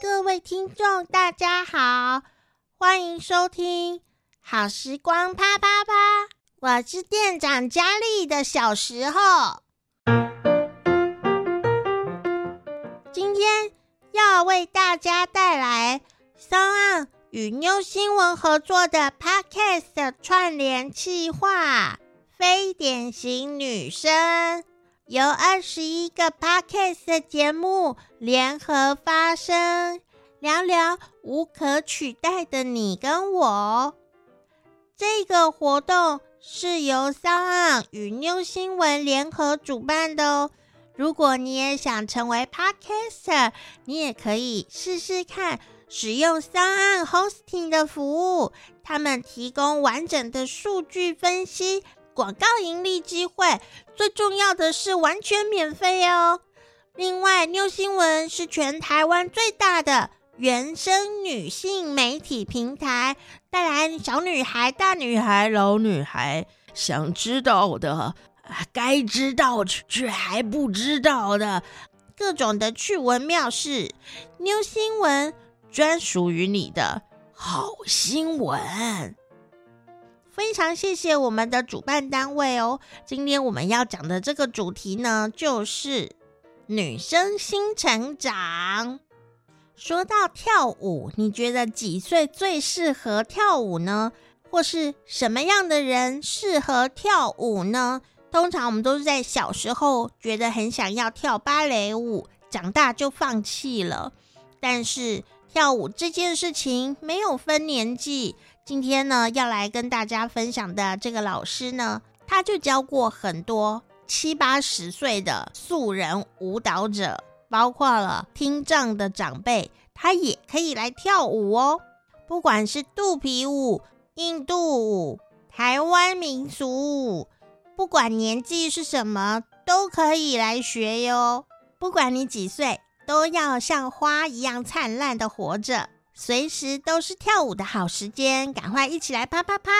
各位听众，大家好，欢迎收听《好时光啪啪啪》，我是店长佳丽的小时候。今天要为大家带来 SoundOn 与 New 新闻合作的 Podcast 串联企划，非典型女生。由二十一个 Podcast 节目联合发声，聊聊无可取代的你跟我。这个活动是由 sana 与 New 新闻联合主办的哦。如果你也想成为 Podcaster，你也可以试试看使用 Sound Hosting 的服务，他们提供完整的数据分析。广告盈利机会，最重要的是完全免费哦。另外，New 新闻是全台湾最大的原生女性媒体平台，带来小女孩、大女孩、老女孩想知道的、该知道却还不知道的各种的趣闻妙事。New 新闻专属于你的好新闻。非常谢谢我们的主办单位哦。今天我们要讲的这个主题呢，就是女生新成长。说到跳舞，你觉得几岁最适合跳舞呢？或是什么样的人适合跳舞呢？通常我们都是在小时候觉得很想要跳芭蕾舞，长大就放弃了。但是跳舞这件事情没有分年纪。今天呢，要来跟大家分享的这个老师呢，他就教过很多七八十岁的素人舞蹈者，包括了听障的长辈，他也可以来跳舞哦。不管是肚皮舞、印度舞、台湾民俗舞，不管年纪是什么，都可以来学哟。不管你几岁，都要像花一样灿烂的活着。随时都是跳舞的好时间，赶快一起来啪啪啪！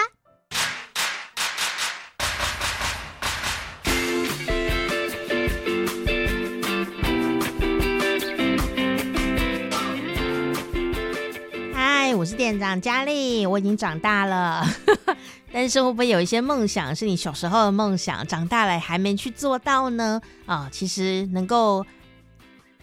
嗨，我是店长佳丽，我已经长大了，但是会不会有一些梦想是你小时候的梦想，长大了还没去做到呢？啊，其实能够。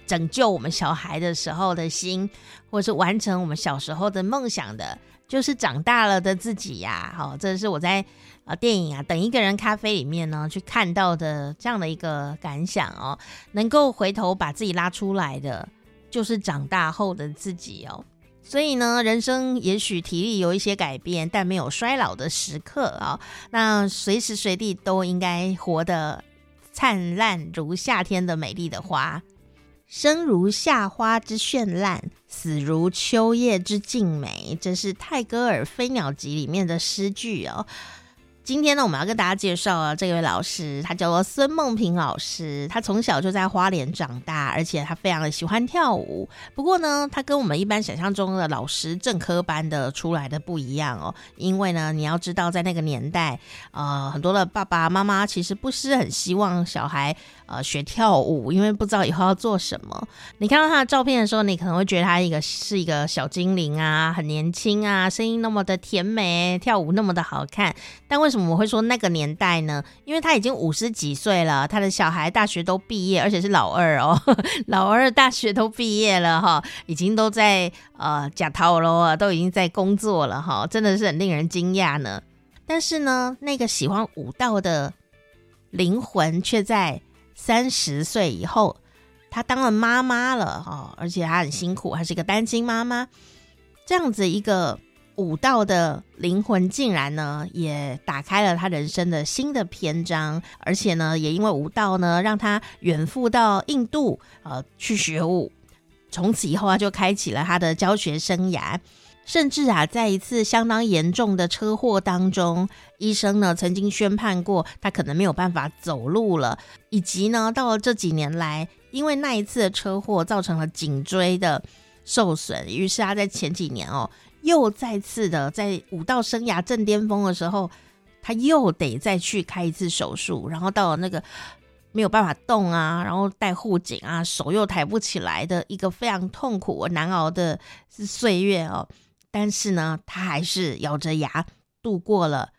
拯救我们小孩的时候的心，或是完成我们小时候的梦想的，就是长大了的自己呀。好，这是我在呃电影啊《等一个人咖啡》里面呢去看到的这样的一个感想哦。能够回头把自己拉出来的，就是长大后的自己哦。所以呢，人生也许体力有一些改变，但没有衰老的时刻啊。那随时随地都应该活得灿烂如夏天的美丽的花。生如夏花之绚烂，死如秋叶之静美，这是泰戈尔《飞鸟集》里面的诗句哦。今天呢，我们要跟大家介绍啊，这位老师，他叫做孙梦平老师。他从小就在花莲长大，而且他非常的喜欢跳舞。不过呢，他跟我们一般想象中的老师正科班的出来的不一样哦。因为呢，你要知道，在那个年代，呃，很多的爸爸妈妈其实不是很希望小孩呃学跳舞，因为不知道以后要做什么。你看到他的照片的时候，你可能会觉得他一个是一个小精灵啊，很年轻啊，声音那么的甜美，跳舞那么的好看，但为什么我会说那个年代呢？因为他已经五十几岁了，他的小孩大学都毕业，而且是老二哦，老二大学都毕业了哈，已经都在呃假逃了，都已经在工作了哈，真的是很令人惊讶呢。但是呢，那个喜欢舞蹈的灵魂却在三十岁以后，她当了妈妈了哈，而且她很辛苦，还是一个单亲妈妈，这样子一个。舞蹈的灵魂竟然呢，也打开了他人生的新的篇章，而且呢，也因为舞蹈呢，让他远赴到印度呃去学舞。从此以后，他就开启了他的教学生涯。甚至啊，在一次相当严重的车祸当中，医生呢曾经宣判过他可能没有办法走路了，以及呢，到了这几年来，因为那一次的车祸造成了颈椎的受损，于是他在前几年哦。又再次的在武道生涯正巅峰的时候，他又得再去开一次手术，然后到了那个没有办法动啊，然后戴护颈啊，手又抬不起来的一个非常痛苦难熬的岁月哦。但是呢，他还是咬着牙度过了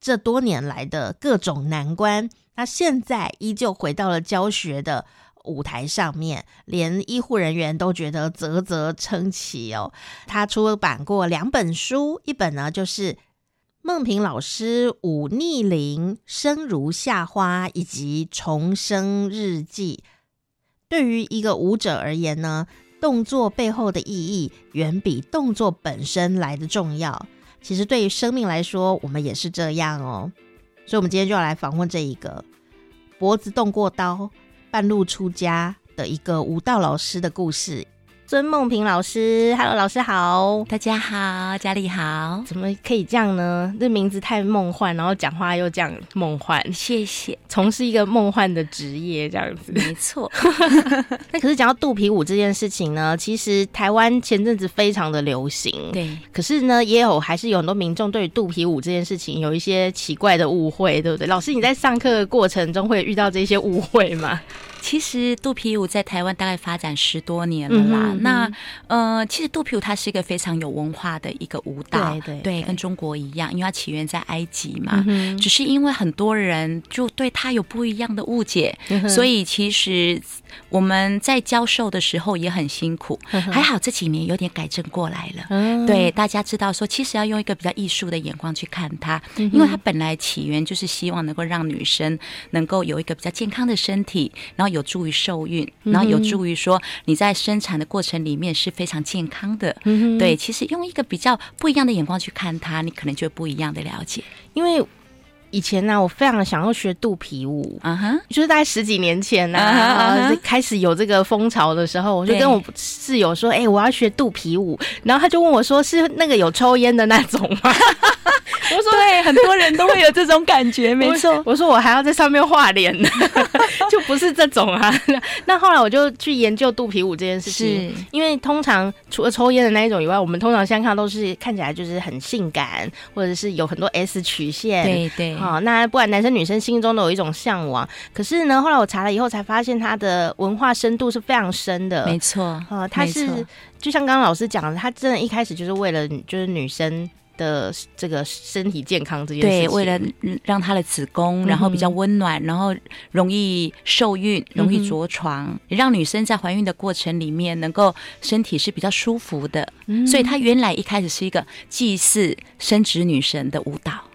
这多年来的各种难关。他现在依旧回到了教学的舞台上面，连医护人员都觉得啧啧称奇哦。他出版过两本书，一本呢就是。孟平老师舞逆龄、生如夏花以及重生日记，对于一个舞者而言呢，动作背后的意义远比动作本身来的重要。其实对于生命来说，我们也是这样哦。所以，我们今天就要来访问这一个脖子动过刀、半路出家的一个舞蹈老师的故事。孙梦平老师，Hello，老师好，大家好，家里好，怎么可以这样呢？这名字太梦幻，然后讲话又这样梦幻，谢谢。从事一个梦幻的职业，这样子，没错。那可是讲到肚皮舞这件事情呢，其实台湾前阵子非常的流行，对。可是呢，也有还是有很多民众对于肚皮舞这件事情有一些奇怪的误会，对不对？老师，你在上课的过程中会遇到这些误会吗？其实肚皮舞在台湾大概发展十多年了啦。那呃，其实肚皮舞它是一个非常有文化的一个舞蹈，对对，对，跟中国一样，因为它起源在埃及嘛。嗯、只是因为很多人就对它有不一样的误解，嗯、所以其实我们在教授的时候也很辛苦。嗯、还好这几年有点改正过来了。嗯、对，大家知道说，其实要用一个比较艺术的眼光去看它，嗯、因为它本来起源就是希望能够让女生能够有一个比较健康的身体，然后有助于受孕，然后有助于说你在生产的过程里面是非常健康的。嗯、对，其实用一个比较不一样的眼光去看它，你可能就不一样的了解。因为以前呢、啊，我非常想要学肚皮舞，啊哈、uh，huh. 就是大概十几年前呢、啊，uh huh. 开始有这个风潮的时候，我就跟我室友说：“哎、欸，我要学肚皮舞。”然后他就问我说：“是那个有抽烟的那种吗？” 我说对，很多人都会有这种感觉，没错。我说我还要在上面画脸呢，就不是这种啊。那后来我就去研究肚皮舞这件事情，因为通常除了抽烟的那一种以外，我们通常相看都是看起来就是很性感，或者是有很多 S 曲线。对对。好，那不管男生女生心中都有一种向往。可是呢，后来我查了以后才发现，它的文化深度是非常深的。没错。啊，它是就像刚刚老师讲的，他真的一开始就是为了就是女生。的这个身体健康这件事情，对，为了让她的子宫然后比较温暖，嗯、然后容易受孕，容易着床，嗯、让女生在怀孕的过程里面能够身体是比较舒服的。嗯、所以她原来一开始是一个祭祀生殖女神的舞蹈，哦，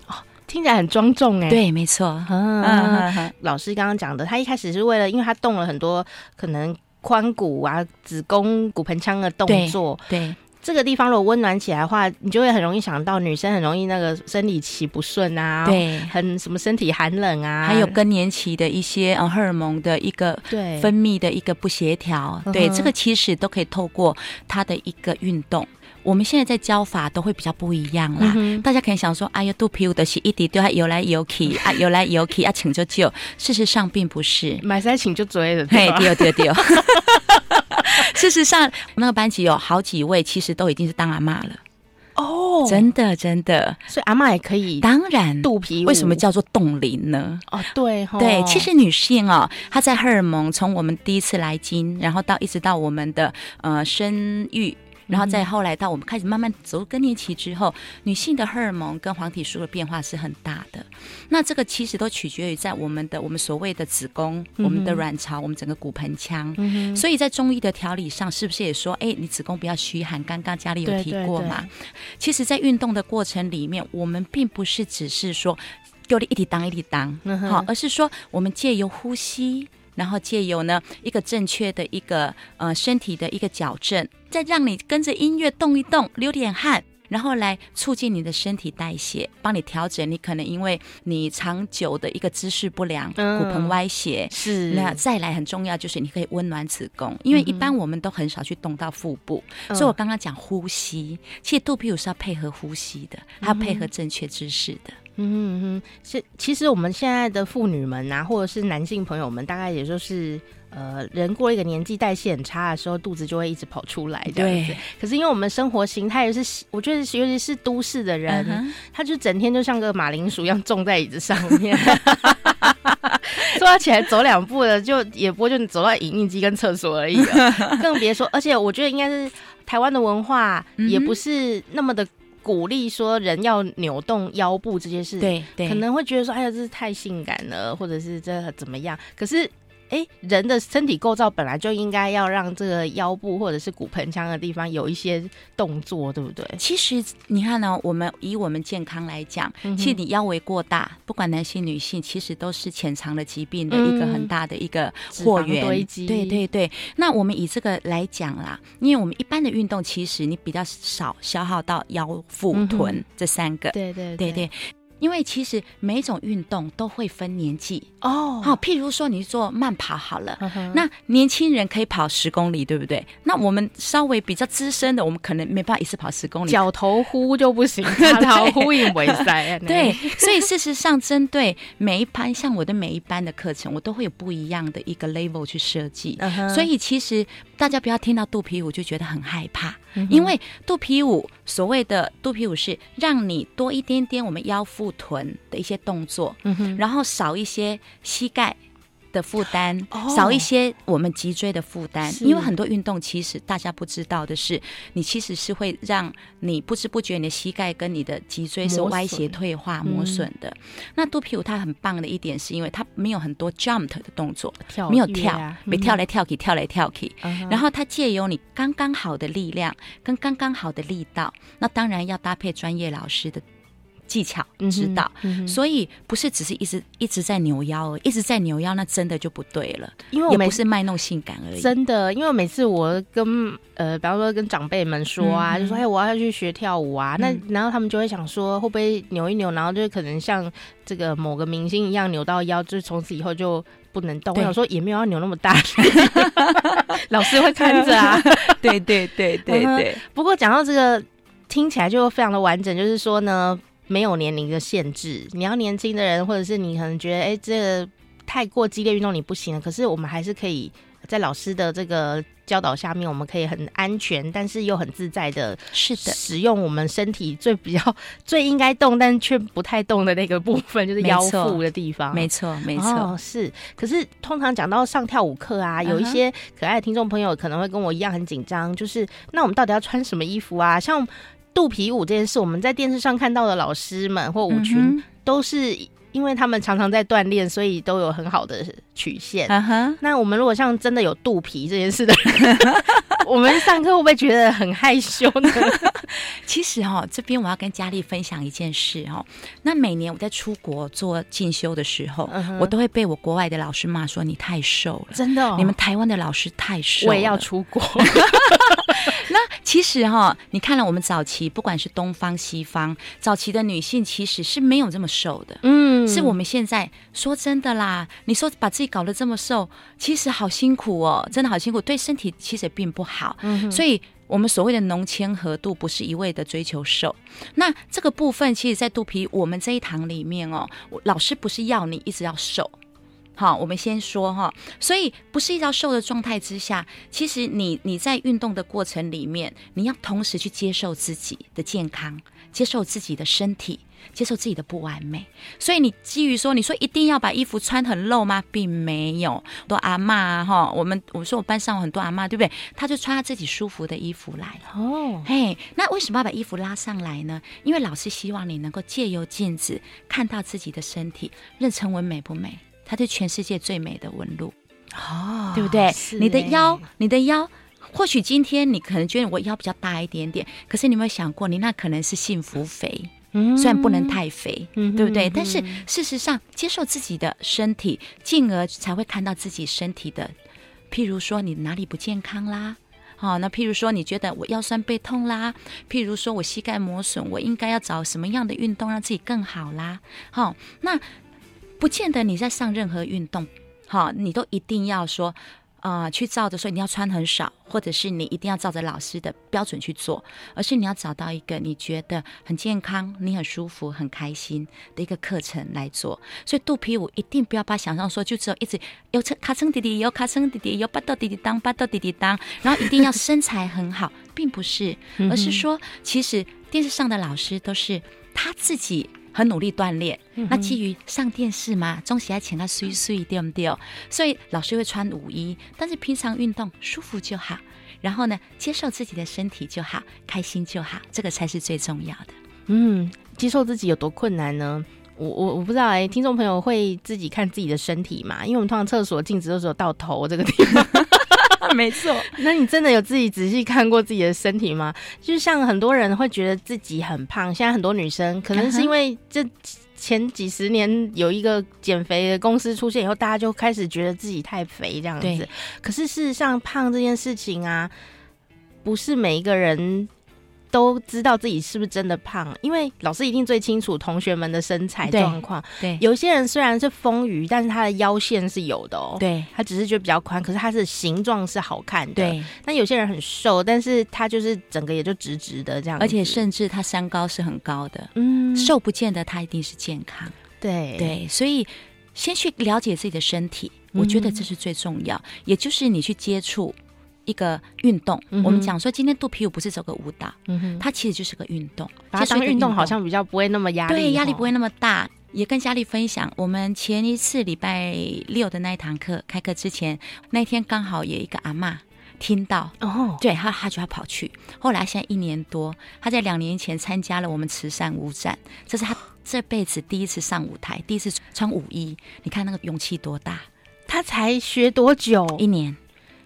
听起来很庄重哎。对，没错。嗯，老师刚刚讲的，他一开始是为了，因为他动了很多可能髋骨啊、子宫、骨盆腔的动作，对。对这个地方如果温暖起来的话，你就会很容易想到女生很容易那个生理期不顺啊，对，很什么身体寒冷啊，还有更年期的一些呃荷尔蒙的一个对分泌的一个不协调，对，对，这个其实都可以透过它的一个运动。我们现在在教法都会比较不一样啦，嗯、大家可以想说，哎呀，肚皮舞的是一滴对它游来游去啊，游来游去啊，请就救。事实上并不是，买菜请就追了，对对对对。事实上，那个班级有好几位，其实都已经是当阿妈了。哦，真的真的，所以阿妈也可以。当然，肚皮为什么叫做冻龄呢？哦，对哦对，其实女性哦，她在荷尔蒙从我们第一次来经，然后到一直到我们的呃生育。然后再后来到我们开始慢慢走入更年期之后，女性的荷尔蒙跟黄体素的变化是很大的。那这个其实都取决于在我们的我们所谓的子宫、我们的卵巢、我们整个骨盆腔。嗯、所以在中医的调理上，是不是也说，哎，你子宫不要虚寒？刚刚家里有提过嘛？对对对，其实，在运动的过程里面，我们并不是只是说丢了一滴当一滴当，好、嗯，而是说我们借由呼吸。然后借由呢一个正确的一个呃身体的一个矫正，再让你跟着音乐动一动，流点汗，然后来促进你的身体代谢，帮你调整。你可能因为你长久的一个姿势不良，嗯、骨盆歪斜，是那再来很重要就是你可以温暖子宫，因为一般我们都很少去动到腹部，嗯、所以我刚刚讲呼吸，其实肚皮舞是要配合呼吸的，还要配合正确姿势的。嗯哼，是其实我们现在的妇女们啊，或者是男性朋友们，大概也就是呃，人过了一个年纪，代谢很差的时候，肚子就会一直跑出来这样子。对。可是因为我们生活形态也是，我觉得尤其是都市的人，他就整天就像个马铃薯一样种在椅子上面，坐起来走两步的，就也不会就走到影印机跟厕所而已了，更别说。而且我觉得应该是台湾的文化也不是那么的鼓励说人要扭动腰部这件事，对对，可能会觉得说哎呀这是太性感了，或者是这怎么样？可是。哎，人的身体构造本来就应该要让这个腰部或者是骨盆腔的地方有一些动作，对不对？其实你看呢，我们以我们健康来讲，嗯、其实你腰围过大，不管男性女性，其实都是潜藏的疾病的一个很大的一个货源。堆积。对对对。那我们以这个来讲啦，因为我们一般的运动，其实你比较少消耗到腰腹臀、嗯、这三个。对对对对。因为其实每一种运动都会分年纪哦，好，譬如说你做慢跑好了，嗯、那年轻人可以跑十公里，对不对？那我们稍微比较资深的，我们可能没办法一次跑十公里，脚头呼就不行，脚头呼应为塞。对，所以事实上，针对每一班，像我的每一班的课程，我都会有不一样的一个 level 去设计。嗯、所以其实大家不要听到肚皮舞就觉得很害怕。因为肚皮舞，所谓的肚皮舞是让你多一点点我们腰腹臀的一些动作，嗯，然后少一些膝盖的负担，哦、少一些我们脊椎的负担，因为很多运动其实大家不知道的是，你其实是会让你不知不觉你的膝盖跟你的脊椎是歪斜退化磨损的。嗯、那肚皮舞它很棒的一点是因为它没有很多 jump 的动作，没有跳，没跳来跳去，跳来跳去，嗯、然后它借由你刚刚好的力量跟刚刚好的力道，那当然要搭配专业老师的。技巧知道，嗯嗯、所以不是只是一直一直在扭腰，一直在扭腰，那真的就不对了。因为我也不是卖弄性感而已。真的，因为每次我跟呃，比方说跟长辈们说啊，嗯、就说哎，我要去学跳舞啊，嗯、那然后他们就会想说，会不会扭一扭，然后就可能像这个某个明星一样扭到腰，就是从此以后就不能动。对我想说也没有要扭那么大，老师会看着啊。对对对对对。不过讲到这个，听起来就非常的完整，就是说呢。没有年龄的限制，你要年轻的人，或者是你可能觉得，哎，这个太过激烈运动你不行了。可是我们还是可以在老师的这个教导下面，我们可以很安全，但是又很自在的，是的，使用我们身体最比较最应该动，但却不太动的那个部分，就是腰腹的地方。没错，没错，哦，是。可是通常讲到上跳舞课啊，有一些可爱的听众朋友可能会跟我一样很紧张，就是那我们到底要穿什么衣服啊？像。肚皮舞这件事，我们在电视上看到的老师们或舞群，嗯、都是因为他们常常在锻炼，所以都有很好的曲线。那我们如果像真的有肚皮这件事的人，我们上课会不会觉得很害羞呢？其实哈、哦，这边我要跟佳丽分享一件事哈、哦。那每年我在出国做进修的时候，我都会被我国外的老师骂说，你太瘦了，真的、哦，你们台湾的老师太瘦了。我也要出国。那其实哈，你看了我们早期，不管是东方西方，早期的女性其实是没有这么瘦的。嗯，是我们现在说真的啦，你说把自己搞得这么瘦，其实好辛苦哦，真的好辛苦，对身体其实也并不好。嗯，所以我们所谓的浓纤合度，不是一味的追求瘦。那这个部分，其实，在肚皮我们这一堂里面哦，老师不是要你一直要瘦。好，我们先说哈，所以不是一条瘦的状态之下，其实你你在运动的过程里面，你要同时去接受自己的健康，接受自己的身体，接受自己的不完美。所以你基于说，你说一定要把衣服穿很露吗？并没有，多阿嬷哈，我们我说我班上有很多阿嬷，对不对？她就穿他自己舒服的衣服来哦。嘿，那为什么要把衣服拉上来呢？因为老师希望你能够借由镜子看到自己的身体，妊娠纹美不美？它是全世界最美的纹路，哦，对不对？你的腰，你的腰，或许今天你可能觉得我腰比较大一点点，可是你有没有想过，你那可能是幸福肥，嗯，虽然不能太肥，嗯，对不对？嗯，但是事实上，接受自己的身体，进而才会看到自己身体的，譬如说你哪里不健康啦，好，那譬如说你觉得我腰酸背痛啦，譬如说我膝盖磨损，我应该要找什么样的运动让自己更好啦？好，那。不见得你在上任何运动，好，你都一定要说，啊、去照着说你要穿很少，或者是你一定要照着老师的标准去做，而是你要找到一个你觉得很健康、你很舒服、很开心的一个课程来做。所以肚皮舞一定不要把想象说就只有一直有卡称弟弟，有卡称弟弟，有巴豆弟弟当巴豆弟弟当，然后一定要身材很好，并不是，而是说其实电视上的老师都是他自己。很努力锻炼。嗯、那基于上电视嘛，总是要请他睡睡，对不对？所以老师会穿舞衣，但是平常运动舒服就好。然后呢，接受自己的身体就好，开心就好，这个才是最重要的。嗯，接受自己有多困难呢？我我我不知道哎、欸，听众朋友会自己看自己的身体嘛？因为我们通常厕所镜子都只有到头这个地方。没错，那你真的有自己仔细看过自己的身体吗？就像很多人会觉得自己很胖，现在很多女生可能是因为这前几十年有一个减肥的公司出现以后，大家就开始觉得自己太肥这样子。可是事实上，胖这件事情啊，不是每一个人。都知道自己是不是真的胖，因为老师一定最清楚同学们的身材状况。对，有些人虽然是丰腴，但是他的腰线是有的哦。对，他只是觉得比较宽，可是他的形状是好看的。对，那有些人很瘦，但是他就是整个也就直直的这样。而且甚至他身高是很高的。嗯，瘦不见得他一定是健康。对对，所以先去了解自己的身体，我觉得这是最重要。嗯，也就是你去接触。一个运动，嗯、我们讲说今天肚皮舞不是走个舞蹈，嗯哼，它其实就是个运动。把它当运动好像比较不会那么压力，对，压力不会那么大。也跟佳丽分享，我们前一次礼拜六的那一堂课开课之前，那天刚好有一个阿妈听到，哦，对，他他就要跑去。后来现在一年多，他在两年前参加了我们慈善舞展，这是他这辈子第一次上舞台，第一次穿舞衣。你看那个勇气多大？他才学多久？一年。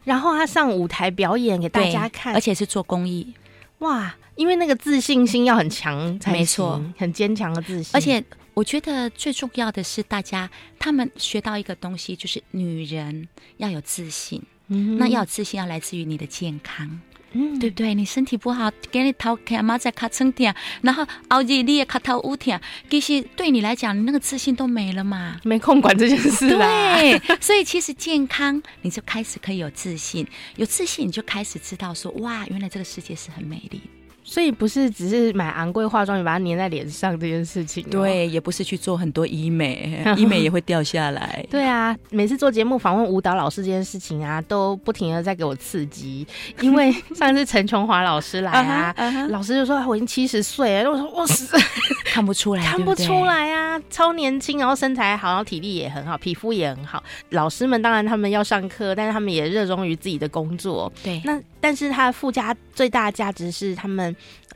然后他上舞台表演给大家看，而且是做公益，哇！因为那个自信心要很强才，没错，很坚强的自信。而且我觉得最重要的是，大家他们学到一个东西，就是女人要有自信。嗯，那要有自信，要来自于你的健康。嗯，对不对？你身体不好，给你头卡嘛在卡成点，然后熬夜你也卡头乌天，其实对你来讲，你那个自信都没了嘛，没空管这件事。对，所以其实健康，你就开始可以有自信，有自信你就开始知道说，哇，原来这个世界是很美丽。所以不是只是买昂贵化妆品把它粘在脸上这件事情，对，也不是去做很多医美，医美也会掉下来。对啊，每次做节目访问舞蹈老师这件事情啊，都不停的在给我刺激。因为 上次陈琼华老师来啊，uh -huh, uh -huh. 老师就说我已经七十岁了，我说我死 看不出来，看不出来啊，超年轻，然后身材好，然后体力也很好，皮肤也很好。老师们当然他们要上课，但是他们也热衷于自己的工作。对，那但是他的附加最大的价值是他们。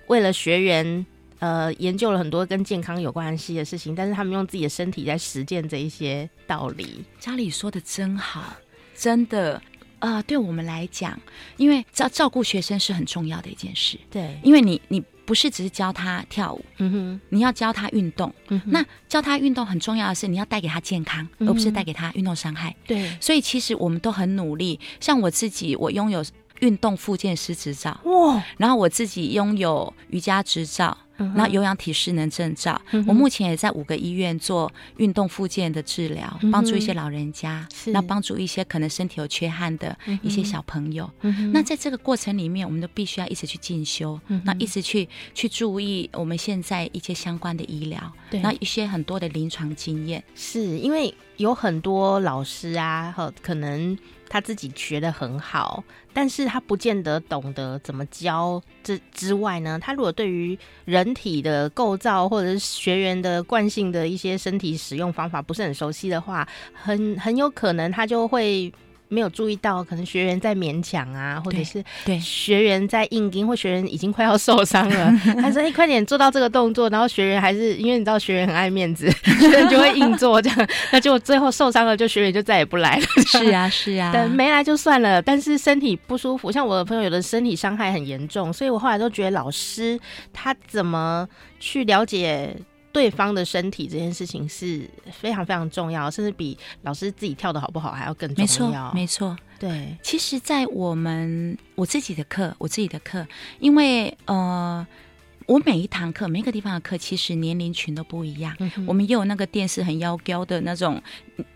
为了学员，呃，研究了很多跟健康有关系的事情，但是他们用自己的身体在实践这一些道理。家里说的真好，真的，啊、呃，对我们来讲，因为照照顾学生是很重要的一件事。对，因为你你不是只是教他跳舞，嗯哼，你要教他运动，嗯，那教他运动很重要的是你要带给他健康，嗯、而不是带给他运动伤害。对，所以其实我们都很努力。像我自己，我拥有。运动复健师执照。哇，然后我自己拥有瑜伽执照，嗯、然后有氧体适能证照、嗯。我目前也在五个医院做运动复健的治疗，嗯、帮助一些老人家，那帮助一些可能身体有缺憾的一些小朋友。嗯、那在这个过程里面，我们都必须要一直去进修，嗯、那一直去去注意我们现在一些相关的医疗，对，那一些很多的临床经验。是因为有很多老师啊，和可能。他自己学得很好，但是他不见得懂得怎么教。之之外呢，他如果对于人体的构造或者是学员的惯性的一些身体使用方法不是很熟悉的话，很很有可能他就会。没有注意到，可能学员在勉强啊，或者是对学员在硬盯，或学员已经快要受伤了，他说：“哎，快点做到这个动作。”然后学员还是因为你知道学员很爱面子，学员就会硬做这样，那结果最后受伤了，就学员就再也不来了。是啊，是啊，等没来就算了，但是身体不舒服，像我的朋友有的身体伤害很严重，所以我后来都觉得老师他怎么去了解。对方的身体这件事情是非常非常重要，甚至比老师自己跳的好不好还要更重要。没错，没错。对，其实，在我们我自己的课，我自己的课，因为呃。我每一堂课，每个地方的课，其实年龄群都不一样。嗯、我们也有那个电视很妖娇的那种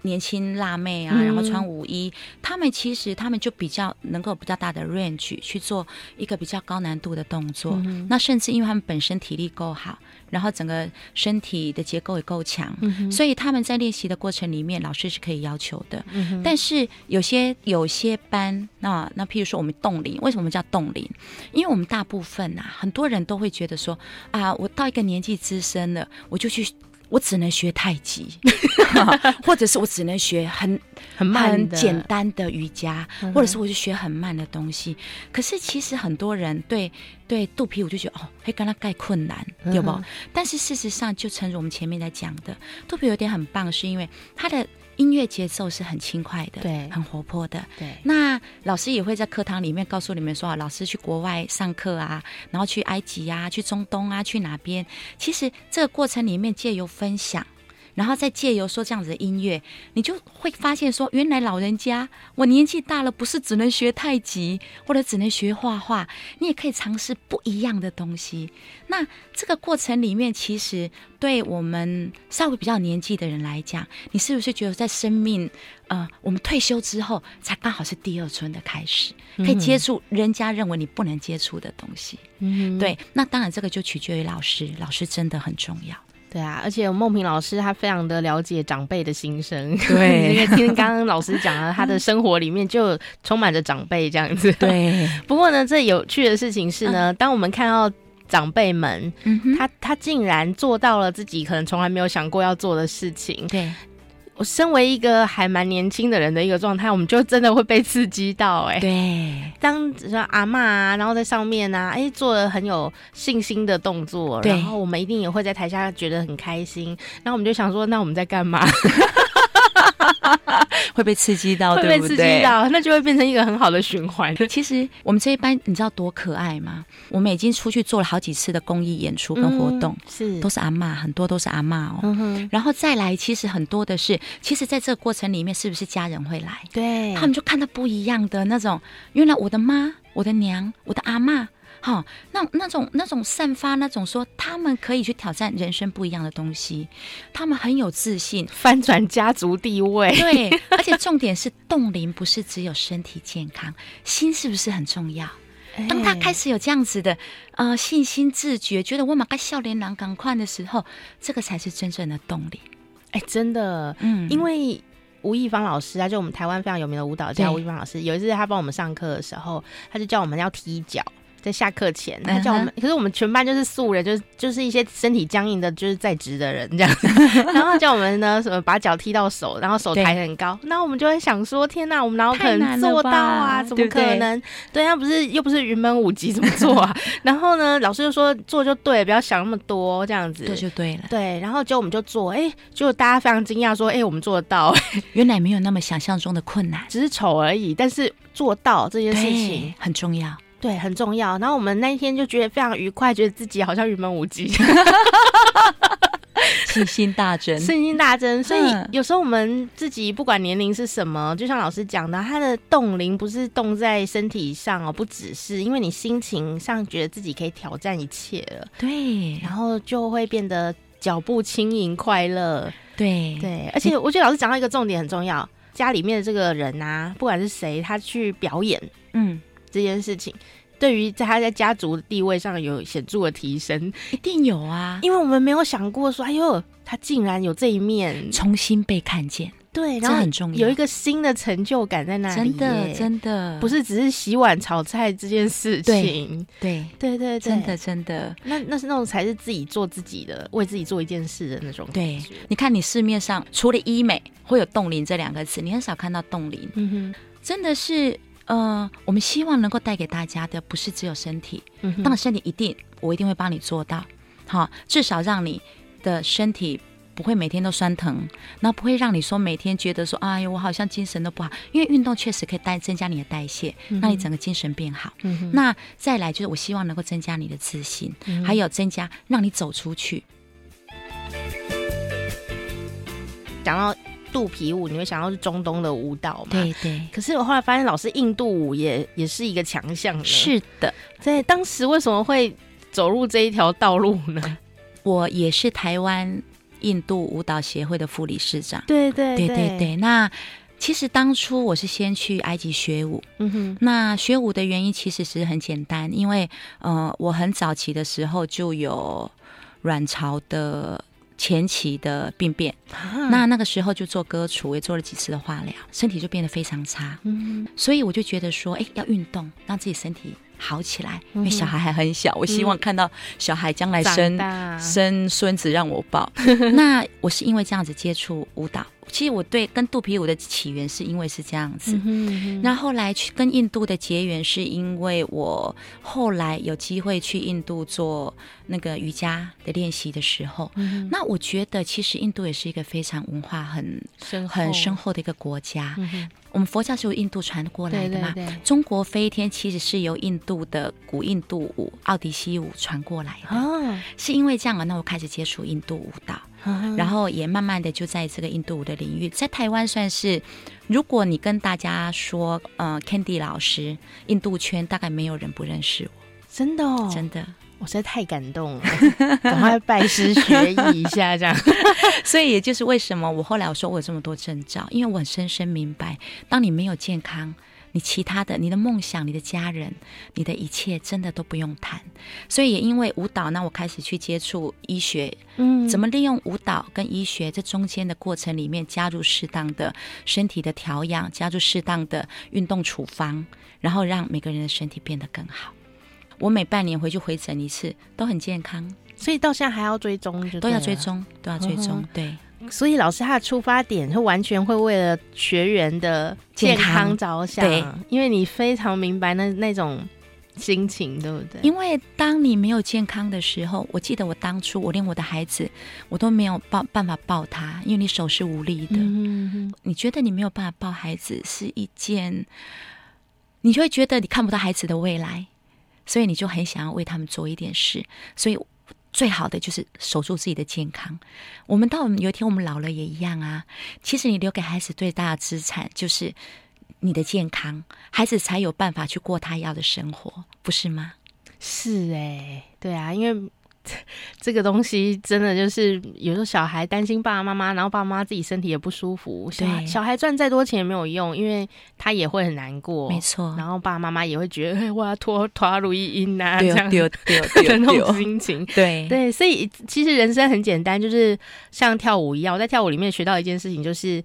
年轻辣妹啊，嗯、然后穿舞衣，他们其实他们就比较能够比较大的 range 去做一个比较高难度的动作。嗯、那甚至因为他们本身体力够好，然后整个身体的结构也够强，嗯所以他们在练习的过程里面，老师是可以要求的。嗯但是有些有些班，那那譬如说我们冻龄，为什么叫冻龄？因为我们大部分啊，很多人都会觉得说啊，我到一个年纪资深了，我就去。我只能学太极，或者是我只能学很很慢很的简单的瑜伽，或者是我就学很慢的东西。可是其实很多人对对肚皮舞就觉得哦，会跟他盖困难，对不？嗯但是事实上，就诚如我们前面在讲的，肚皮有点很棒，是因为它的音乐节奏是很轻快的，对很活泼的。对，那老师也会在课堂里面告诉你们说，老师去国外上课啊，然后去埃及啊，去中东啊，去哪边？其实这个过程里面借由分享，然后再借由说这样子的音乐，你就会发现说，原来老人家我年纪大了，不是只能学太极或者只能学画画，你也可以尝试不一样的东西。那这个过程里面，其实对我们稍微比较年纪的人来讲，你是不是觉得在生命，呃，我们退休之后，才刚好是第二春的开始，可以接触人家认为你不能接触的东西？嗯对，那当然这个就取决于老师，老师真的很重要。对啊，而且梦萍老师她非常的了解长辈的心声，对。因为听刚刚老师讲了，他的生活里面就充满着长辈这样子。对，不过呢，最有趣的事情是呢，当我们看到长辈们，他他竟然做到了自己可能从来没有想过要做的事情。对，我身为一个还蛮年轻的人的一个状态，我们就真的会被刺激到哎、欸。对，当说阿妈啊，然后在上面啊，哎，做了很有信心的动作，然后我们一定也会在台下觉得很开心，然后我们就想说，那我们在干嘛？会被刺激到，会被刺激到，那就会变成一个很好的循环。其实我们这一班，你知道多可爱吗？我们已经出去做了好几次的公益演出跟活动，嗯、是都是阿嬷，很多都是阿嬷哦。嗯，然后再来，其实很多的是，其实在这个过程里面，是不是家人会来？对，他们就看到不一样的那种，原来我的妈、我的娘、我的阿嬷。好、哦，那那种那种散发那种说，他们可以去挑战人生不一样的东西，他们很有自信，翻转家族地位。对，而且重点是冻龄不是只有身体健康，心是不是很重要？当他开始有这样子的呃信心自觉，觉得我马该笑脸郎赶快的时候，这个才是真正的动力。哎，真的，嗯，因为吴亦芳老师啊，就我们台湾非常有名的舞蹈家吴亦芳老师，有一次他帮我们上课的时候，他就叫我们要踢脚。在下课前，他叫我们，uh. 可是我们全班就是素人，就是就是一些身体僵硬的，就是在职的人这样子。然后叫我们呢，什么把脚踢到手，然后手抬很高。那我们就会想说：天哪，我们哪有可能做到啊？怎么可能？对，啊不是又不是云门舞集怎么做啊？然后呢，老师就说做就对，不要想那么多，这样子做就对了。对，然后结果我们就做，哎、欸，就大家非常惊讶，说：哎、欸，我们做得到，原来没有那么想象中的困难，只是丑而已。但是做到这件事情很重要。对，很重要。然后我们那一天就觉得非常愉快，觉得自己好像云门舞集，信心大增，信心大增。所以有时候我们自己不管年龄是什么，就像老师讲的，他的冻龄不是冻在身体上哦，不只是因为你心情上觉得自己可以挑战一切了，对，然后就会变得脚步轻盈、快乐。对对，而且我觉得老师讲到一个重点很重要，家里面的这个人啊，不管是谁，他去表演，嗯。这件事情对于在他在家族的地位上有显著的提升，一定有啊，因为我们没有想过说，哎呦，他竟然有这一面，重新被看见，对，然后很重要，有一个新的成就感在那里，真的，真的。不是只是洗碗炒菜这件事情，对，对，对，对，真的，真的，那那是那种才是自己做自己的，为自己做一件事的那种感觉。对，你看，你市面上除了医美会有冻龄这两个词，你很少看到冻龄，嗯哼，真的是。呃，我们希望能够带给大家的不是只有身体，当然身体一定，我一定会帮你做到，好，至少让你的身体不会每天都酸疼，然后不会让你说每天觉得说，哎呀，我好像精神都不好，因为运动确实可以带增加你的代谢，让你整个精神变好。嗯，那再来就是我希望能够增加你的自信，嗯，还有增加让你走出去。讲到。肚皮舞，你会想到是中东的舞蹈吗？对对。可是我后来发现，老师印度舞也也是一个强项。是的，在当时为什么会走入这一条道路呢？我也是台湾印度舞蹈协会的副理事长。对对对，对对对。那其实当初我是先去埃及学舞。嗯哼。那学舞的原因其实是很简单，因为呃，我很早期的时候就有。卵巢的前期的病变，啊、那那个时候就做割除，也做了几次的化疗，身体就变得非常差。嗯，所以我就觉得说，哎，要运动，让自己身体好起来。因为小孩还很小，嗯、我希望看到小孩将来生大生孙子让我抱。那我是因为这样子接触舞蹈。其实我对跟肚皮舞的起源是因为是这样子，那、嗯、后来去跟印度的结缘是因为我后来有机会去印度做那个瑜伽的练习的时候，嗯、那我觉得其实印度也是一个非常文化很深很深厚的一个国家。嗯、我们佛教是由印度传过来的嘛，对对对，中国飞天其实是由印度的古印度舞奥迪西舞传过来的，哦、是因为这样啊，那我开始接触印度舞蹈。然后也慢慢的就在这个印度舞的领域，在台湾算是，如果你跟大家说，呃，Candy 老师，印度圈大概没有人不认识我，真的哦，真的，我实在太感动了，赶快拜师学艺一下这样。所以也就是为什么我后来我说我有这么多证照，因为我很深深明白，当你没有健康。你其他的，你的梦想，你的家人，你的一切，真的都不用谈。所以也因为舞蹈，那我开始去接触医学，嗯，怎么利用舞蹈跟医学这中间的过程里面，加入适当的身体的调养，加入适当的运动处方，然后让每个人的身体变得更好。我每半年回去回诊一次，都很健康。所以到现在还要追踪，都要追踪，都要追踪，嗯、对。所以老师他的出发点是完全会为了学员的健康着想，对，因为你非常明白那那种心情，对不对？因为当你没有健康的时候，我记得我当初我连我的孩子我都没有抱办法抱他，因为你手是无力的。嗯哼，你觉得你没有办法抱孩子是一件，你就会觉得你看不到孩子的未来，所以你就很想要为他们做一点事，所以。最好的就是守住自己的健康。我们到有一天我们老了也一样啊。其实你留给孩子最大的资产就是你的健康，孩子才有办法去过他要的生活，不是吗？是哎、对啊，因为。这个东西真的就是，有时候小孩担心爸爸妈妈，然后爸爸妈自己身体也不舒服。小孩，小孩赚再多钱也没有用，因为他也会很难过。没错，然后爸爸妈妈也会觉得，哎，我要拖拖如意音呐，这样丢丢 的那种心情。对对，所以其实人生很简单，就是像跳舞一样。我在跳舞里面学到一件事情，就是。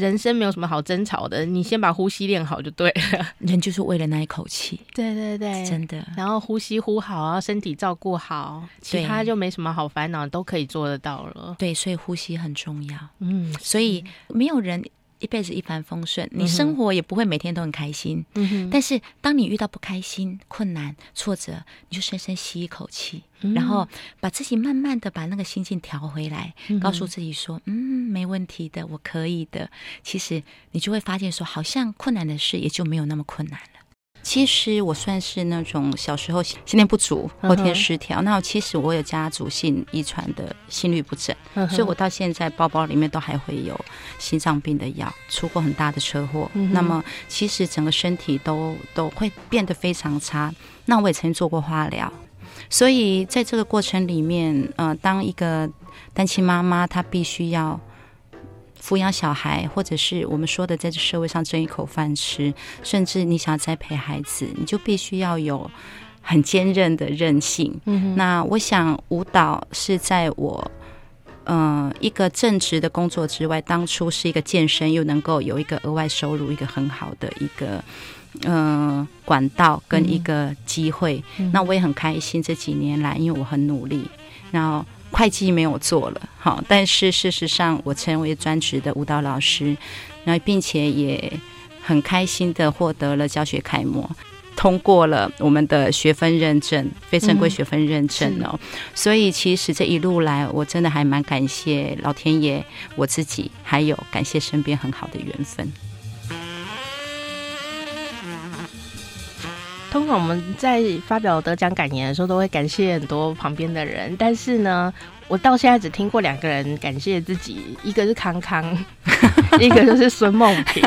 人生没有什么好争吵的，你先把呼吸练好就对了。人就是为了那一口气，对对对，真的。然后呼吸呼好，然后身体照顾好，其他就没什么好烦恼，都可以做得到了。对，所以呼吸很重要。嗯，所以没有人。一辈子一帆风顺，你生活也不会每天都很开心。嗯哼。但是当你遇到不开心、困难、挫折，你就深深吸一口气，嗯、然后把自己慢慢的把那个心境调回来，嗯、告诉自己说：“嗯，没问题的，我可以的。”其实你就会发现说，好像困难的事也就没有那么困难了。其实我算是那种小时候先天不足、后天失调。Uh. 那其实我有家族性遗传的心律不整，uh. 所以我到现在包包里面都还会有心脏病的药。出过很大的车祸，uh. 那么其实整个身体都都会变得非常差。那我也曾经做过化疗，所以在这个过程里面，呃，当一个单亲妈妈，她必须要。抚养小孩，或者是我们说的在这社会上挣一口饭吃，甚至你想要栽培孩子，你就必须要有很坚韧的韧性。嗯，那我想舞蹈是在我嗯、呃、一个正职的工作之外，当初是一个健身，又能够有一个额外收入，一个很好的一个嗯、呃、管道跟一个机会。嗯，那我也很开心，这几年来，因为我很努力，然后。会计没有做了，好，但是事实上我成为专职的舞蹈老师，然后并且也很开心的获得了教学楷模，通过了我们的学分认证，非正规学分认证哦。嗯、所以其实这一路来，我真的还蛮感谢老天爷，我自己还有感谢身边很好的缘分。通常我们在发表得奖感言的时候，都会感谢很多旁边的人。但是呢，我到现在只听过两个人感谢自己，一个是康康，一个就是孙梦萍。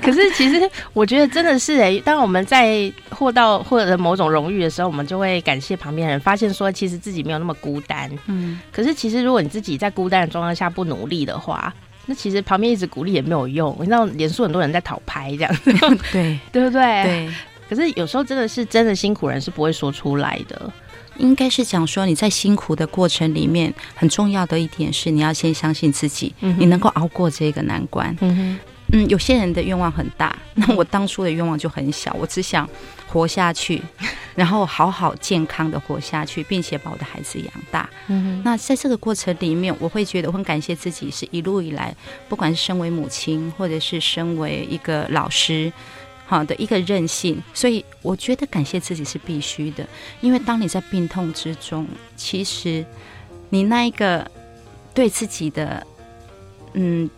可是其实我觉得真的是哎、欸，当我们在获到获得某种荣誉的时候，我们就会感谢旁边人，发现说其实自己没有那么孤单。嗯。可是其实如果你自己在孤单的状况下不努力的话，那其实旁边一直鼓励也没有用，你知道，脸书很多人在讨拍这样子，对 对不对？对。可是有时候真的是真的辛苦人是不会说出来的，应该是讲说你在辛苦的过程里面，很重要的一点是你要先相信自己，嗯、你能够熬过这个难关。嗯嗯，有些人的愿望很大，那我当初的愿望就很小，我只想活下去，然后好好健康的活下去，并且把我的孩子养大。嗯，那在这个过程里面，我会觉得我很感谢自己，是一路以来，不管是身为母亲，或者是身为一个老师，好的一个韧性。所以我觉得感谢自己是必须的，因为当你在病痛之中，其实你那一个对自己的嗯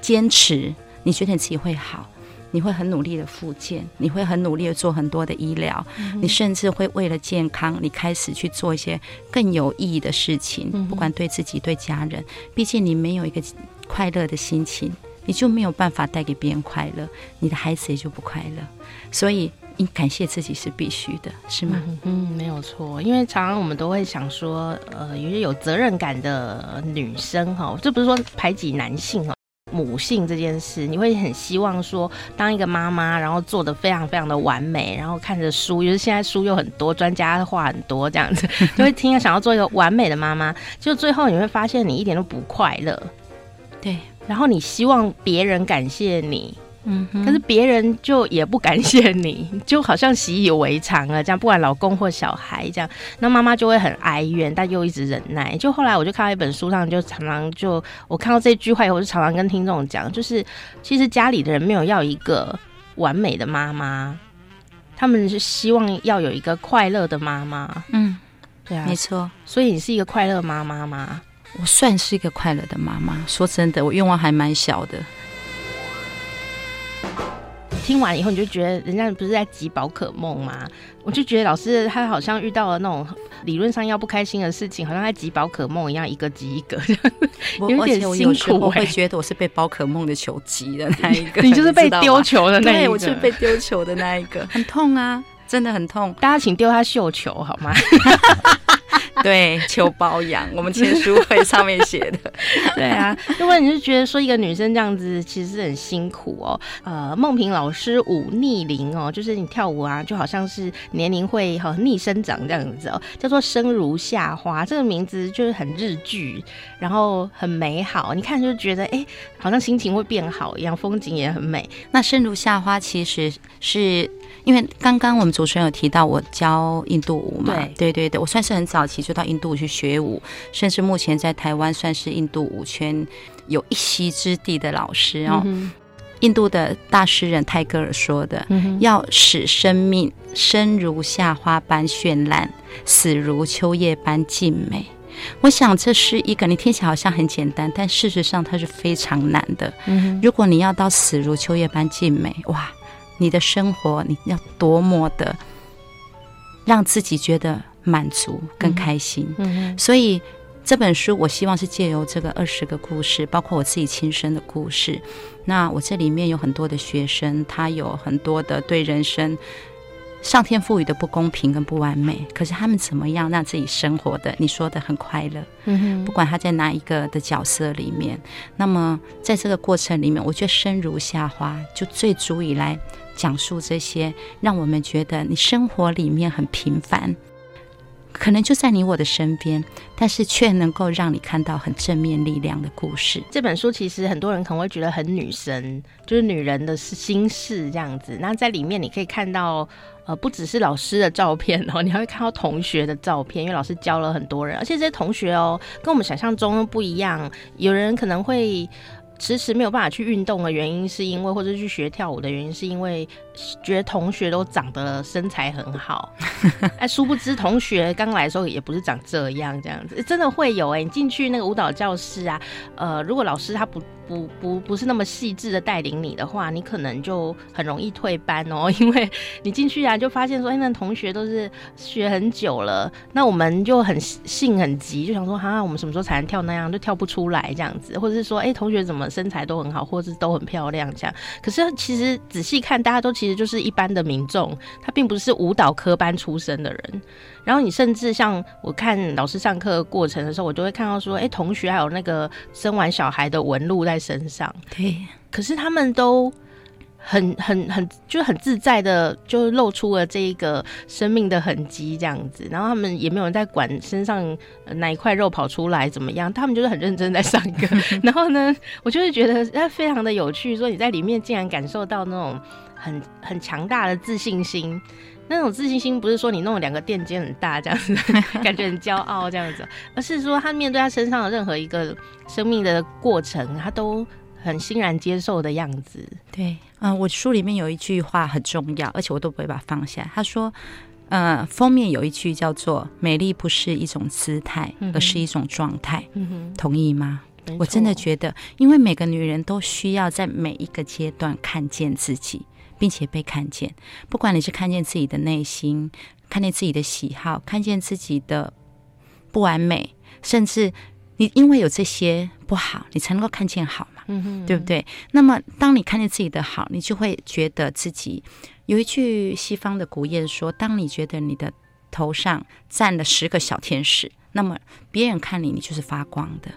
坚持。你觉得你自己会好，你会很努力的复健，你会很努力的做很多的医疗，嗯、你甚至会为了健康，你开始去做一些更有意义的事情，嗯、不管对自己对家人。毕竟你没有一个快乐的心情，你就没有办法带给别人快乐，你的孩子也就不快乐。所以，你感谢自己是必须的，是吗？嗯，嗯，没有错。因为常常我们都会想说，呃，有些有责任感的女生哈，这不是说排挤男性哈。母性这件事，你会很希望说，当一个妈妈，然后做得非常非常的完美，然后看着书，就是现在书又很多，专家话很多，这样子，就会听想要做一个完美的妈妈，就最后你会发现你一点都不快乐，对，然后你希望别人感谢你。嗯，可是别人就也不感谢你，就好像习以为常了，这样不管老公或小孩这样，那妈妈就会很哀怨，但又一直忍耐。就后来我就看到一本书上，就常常就我看到这句话以后，我就常常跟听众讲，就是其实家里的人没有要一个完美的妈妈，他们是希望要有一个快乐的妈妈。嗯，对啊，没错。所以你是一个快乐妈妈吗？我算是一个快乐的妈妈。说真的，我愿望还蛮小的。听完以后，你就觉得人家不是在集宝可梦吗？我就觉得老师他好像遇到了那种理论上要不开心的事情，好像在集宝可梦一样，一个集一个，有点辛苦。我会觉得我是被宝可梦的球急的那一个，你就是被丢球的那一个，对，我就是被丢球的那一个，很痛啊，真的很痛。大家请丢他绣球好吗？对，求包养，我们签书会上面写的。对啊，如果你是觉得说一个女生这样子其实是很辛苦哦，呃，梦萍老师舞逆龄哦，就是你跳舞啊，就好像是年龄会和逆生长这样子哦，叫做生如夏花，这个名字就是很日剧，然后很美好，你看就觉得哎，好像心情会变好一样，风景也很美。那生如夏花其实是。因为刚刚我们主持人有提到我教印度舞嘛，对对对对，我算是很早期就到印度去学舞，甚至目前在台湾算是印度舞圈有一席之地的老师哦。嗯、印度的大诗人泰戈尔说的：“嗯、要使生命生如夏花般绚烂，死如秋叶般静美。”我想这是一个你听起来好像很简单，但事实上它是非常难的。嗯、如果你要到死如秋叶般静美，哇！你的生活，你要多么的让自己觉得满足、更开心。嗯嗯、所以这本书，我希望是借由这个二十个故事，包括我自己亲身的故事。那我这里面有很多的学生，他有很多的对人生上天赋予的不公平跟不完美，可是他们怎么样让自己生活的？你说的很快乐。嗯哼，不管他在哪一个的角色里面，那么在这个过程里面，我觉得生如夏花就最足以来。讲述这些，让我们觉得你生活里面很平凡，可能就在你我的身边，但是却能够让你看到很正面力量的故事。这本书其实很多人可能会觉得很女生，就是女人的心事这样子。那在里面你可以看到，呃，不只是老师的照片哦，你还会看到同学的照片，因为老师教了很多人，而且这些同学哦，跟我们想象中不一样。有人可能会。迟迟没有办法去运动的原因，是因为或者去学跳舞的原因，是因为觉得同学都长得身材很好。哎，殊不知同学刚来的时候也不是长这样，这样子真的会有哎、欸，你进去那个舞蹈教室啊，呃，如果老师他不。不不不是那么细致的带领你的话，你可能就很容易退班哦，因为你进去啊，就发现说，哎，那同学都是学很久了，那我们就很性很急，就想说，哈，我们什么时候才能跳那样，就跳不出来这样子，或者是说，哎，同学怎么身材都很好，或者是都很漂亮这样，可是其实仔细看，大家都其实就是一般的民众，他并不是舞蹈科班出身的人。然后你甚至像我看老师上课过程的时候，我就会看到说，哎，同学还有那个生完小孩的纹路在身上。对，可是他们都很很很就很自在的，就露出了这一个生命的痕迹这样子。然后他们也没有人在管身上哪一块肉跑出来怎么样，他们就是很认真在上课。然后呢，我就会觉得那非常的有趣，说你在里面竟然感受到那种很很强大的自信心。那种自信心不是说你弄了两个垫肩很大这样子，感觉很骄傲这样子，而是说他面对他身上的任何一个生命的过程，他都很欣然接受的样子。对，嗯、呃，我书里面有一句话很重要，而且我都不会把它放下。他说，呃，封面有一句叫做“美丽不是一种姿态，而是一种状态”。嗯哼，同意吗？我真的觉得，因为每个女人都需要在每一个阶段看见自己。并且被看见，不管你是看见自己的内心，看见自己的喜好，看见自己的不完美，甚至你因为有这些不好，你才能够看见好嘛，嗯哼，对不对？那么，当你看见自己的好，你就会觉得自己有一句西方的古谚说：当你觉得你的头上站了十个小天使，那么别人看你，你就是发光的。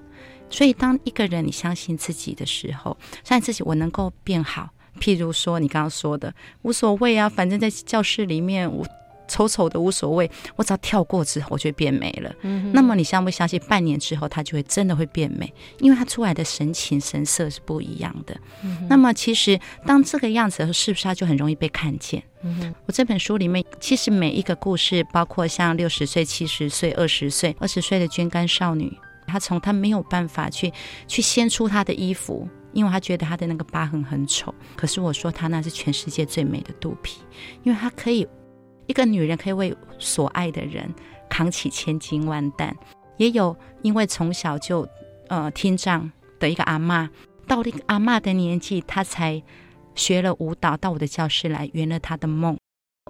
所以，当一个人你相信自己的时候，相信自己，我能够变好。譬如说，你刚刚说的无所谓啊，反正在教室里面，我丑丑的无所谓，我只要跳过之后，我就会变美了。嗯。那么你相不相信，半年之后它就会真的会变美？因为它出来的神情神色是不一样的。嗯。那么其实当这个样子的时候，是不是它就很容易被看见？嗯。我这本书里面，其实每一个故事，包括像六十岁、七十岁、二十岁、二十岁的捐肝少女，她从她没有办法去去掀出她的衣服。因为他觉得他的那个疤痕很丑，可是我说他那是全世界最美的肚皮，因为他可以，一个女人可以为所爱的人扛起千斤万担。也有因为从小就呃听障的一个阿嬷，到了一个阿嬷的年纪，她才学了舞蹈，到我的教室来圆了她的梦。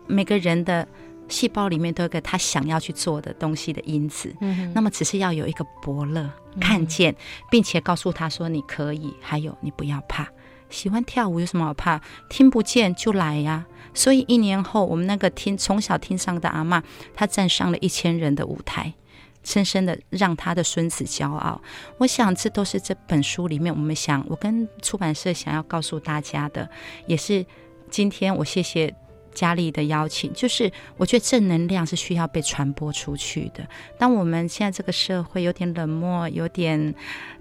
每个人的。细胞里面都有个他想要去做的东西的因子，嗯，那么只是要有一个伯乐看见，并且告诉他说你可以，还有你不要怕，喜欢跳舞有什么好怕？听不见就来呀。所以一年后，我们那个听从小听上的阿嬷，她站上了一千人的舞台，深深的让她的孙子骄傲。我想这都是这本书里面我们想，我跟出版社想要告诉大家的，也是今天我谢谢。佳丽的邀请，就是我觉得正能量是需要被传播出去的。当我们现在这个社会有点冷漠、有点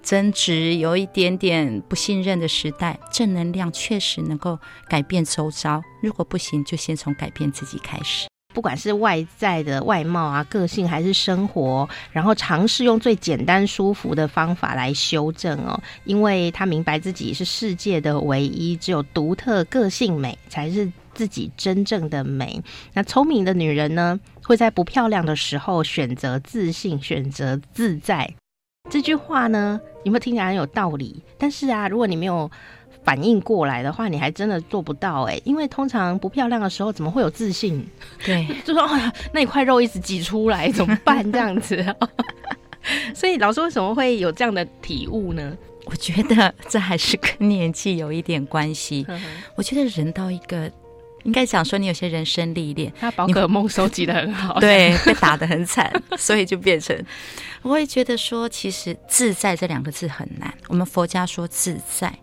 争执、有一点点不信任的时代，正能量确实能够改变周遭。如果不行，就先从改变自己开始。不管是外在的外貌啊、个性，还是生活，然后尝试用最简单舒服的方法来修正哦。因为他明白自己是世界的唯一，只有独特个性美才是自己真正的美。那聪明的女人呢，会在不漂亮的时候选择自信，选择自在。这句话呢，有没有听起来很有道理？但是啊，如果你没有反应过来的话，你还真的做不到哎。因为通常不漂亮的时候，怎么会有自信？对，就说哎呀，那一块肉一直挤出来，怎么办？这样子。所以老师为什么会有这样的体悟呢？我觉得这还是跟年纪有一点关系。我觉得人到一个。应该讲说，你有些人生历练，他宝可梦收集得很好，对，被打得很惨，所以就变成。我会觉得说，其实“自在”这两个字很难。我们佛家说自在，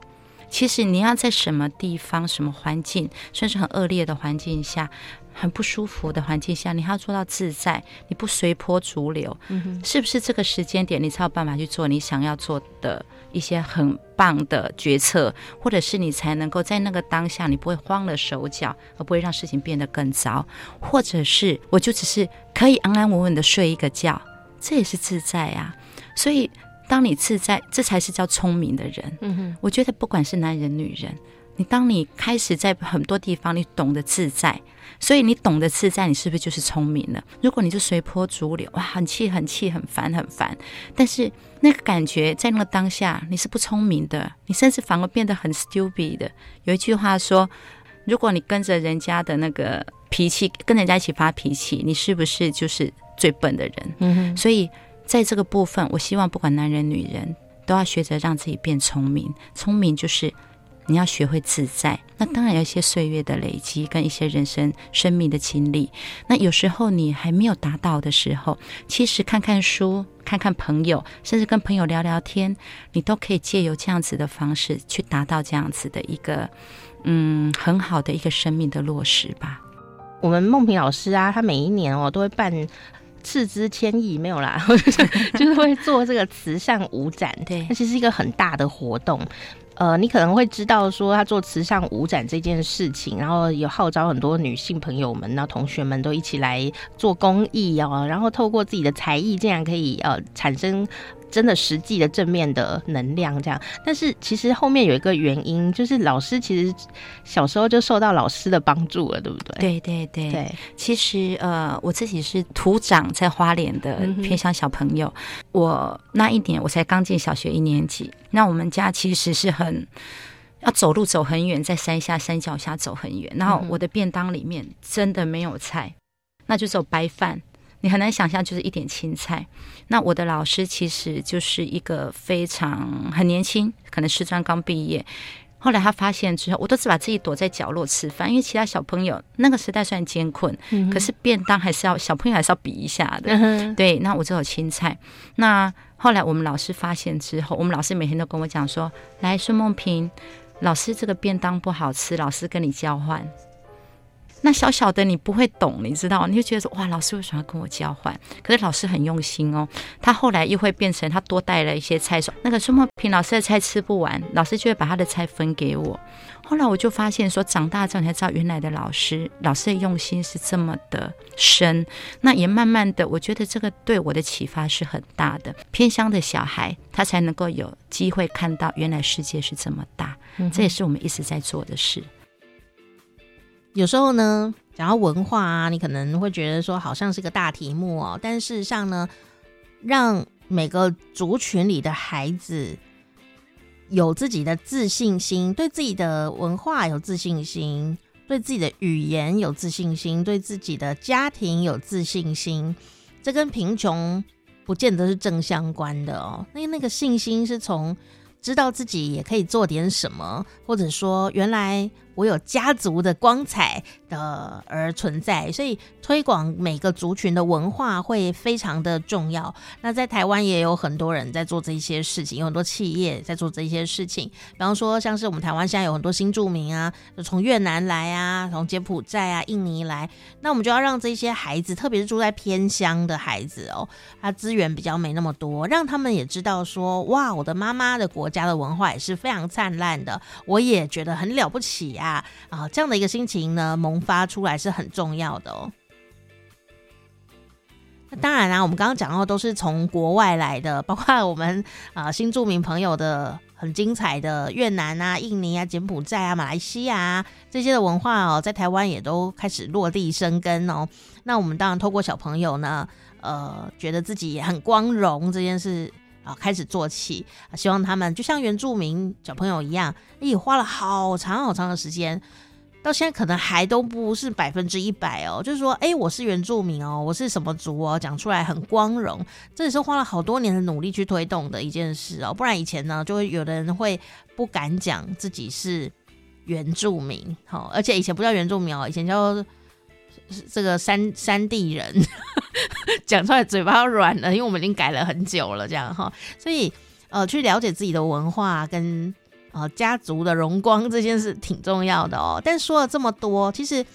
其实你要在什么地方、什么环境，甚至很恶劣的环境下。很不舒服的环境下，你还要做到自在，你不随波逐流，是不是这个时间点你才有办法去做你想要做的一些很棒的决策，或者是你才能够在那个当下你不会慌了手脚，而不会让事情变得更糟，或者是我就只是可以安安稳稳的睡一个觉，这也是自在啊。所以当你自在，这才是叫聪明的人。嗯哼，我觉得不管是男人女人，你当你开始在很多地方你懂得自在。所以你懂得自在，你是不是就是聪明了？如果你就随波逐流，哇，很气、很气、很烦、很烦，但是那个感觉在那个当下，你是不聪明的，你甚至反而变得很 stupid 的。有一句话说，如果你跟着人家的那个脾气，跟人家一起发脾气，你是不是就是最笨的人？嗯哼。所以在这个部分，我希望不管男人女人，都要学着让自己变聪明。聪明就是。你要学会自在，那当然有一些岁月的累积跟一些人生生命的经历。那有时候你还没有达到的时候，其实看看书、看看朋友，甚至跟朋友聊聊天，你都可以借由这样子的方式去达到这样子的一个嗯很好的一个生命的落实吧。我们梦萍老师啊，他每一年哦都会办斥资千亿没有啦，就是会做这个慈善舞展，对，那其实是一个很大的活动。呃，你可能会知道说他做慈善舞展这件事情，然后有号召很多女性朋友们，那同学们都一起来做公益哦，然后透过自己的才艺，竟然可以呃产生。真的实际的正面的能量，这样。但是其实后面有一个原因，就是老师其实小时候就受到老师的帮助了，对不对？对对对对。其实呃，我自己是土长在花莲的偏乡小朋友，嗯、我那一年我才刚进小学一年级，那我们家其实是很要走路走很远，在山下山脚下走很远，然后我的便当里面真的没有菜，那就只有白饭。你很难想象，就是一点青菜。那我的老师其实就是一个非常很年轻，可能师专刚毕业。后来他发现之后，我都是把自己躲在角落吃饭，因为其他小朋友那个时代算艰困，嗯、可是便当还是要小朋友还是要比一下的。嗯、对，那我只有青菜。那后来我们老师发现之后，我们老师每天都跟我讲说：“来，孙梦萍，老师这个便当不好吃，老师跟你交换。”那小小的你不会懂，你知道，你就觉得说哇，老师为什么要跟我交换？可是老师很用心哦。他后来又会变成他多带了一些菜，说那个孙梦平老师的菜吃不完，老师就会把他的菜分给我。后来我就发现说，长大之后才知道，原来的老师老师的用心是这么的深。那也慢慢的，我觉得这个对我的启发是很大的。偏乡的小孩，他才能够有机会看到原来世界是这么大。这也是我们一直在做的事。有时候呢，讲到文化啊，你可能会觉得说好像是个大题目哦，但事实上呢，让每个族群里的孩子有自己的自信心，对自己的文化有自信心，对自己的语言有自信心，对自己的家庭有自信心，这跟贫穷不见得是正相关的哦。那那个信心是从知道自己也可以做点什么，或者说原来。我有家族的光彩的而存在，所以推广每个族群的文化会非常的重要。那在台湾也有很多人在做这些事情，有很多企业在做这些事情。比方说，像是我们台湾现在有很多新住民啊，从越南来啊，从柬埔寨啊、印尼来，那我们就要让这些孩子，特别是住在偏乡的孩子哦，他资源比较没那么多，让他们也知道说，哇，我的妈妈的国家的文化也是非常灿烂的，我也觉得很了不起呀。啊啊，这样的一个心情呢，萌发出来是很重要的哦。那当然啦、我们刚刚讲到都是从国外来的，包括我们啊新住民朋友的很精彩的越南啊、印尼啊、柬埔寨啊、马来西亚这些的文化哦，在台湾也都开始落地生根哦。那我们当然透过小朋友呢，呃，觉得自己也很光荣这件事。啊，开始做起，希望他们就像原住民小朋友一样，也花了好长好长的时间，到现在可能还都不是百分之一百哦。就是说，哎，我是原住民哦，我是什么族哦，讲出来很光荣，这也是花了好多年的努力去推动的一件事哦。不然以前呢，就会有的人会不敢讲自己是原住民，好，而且以前不叫原住民哦，以前叫。这个山山地人 讲出来嘴巴软了，因为我们已经改了很久了，这样哈，所以呃，去了解自己的文化跟呃家族的荣光这件事挺重要的哦。但说了这么多，其实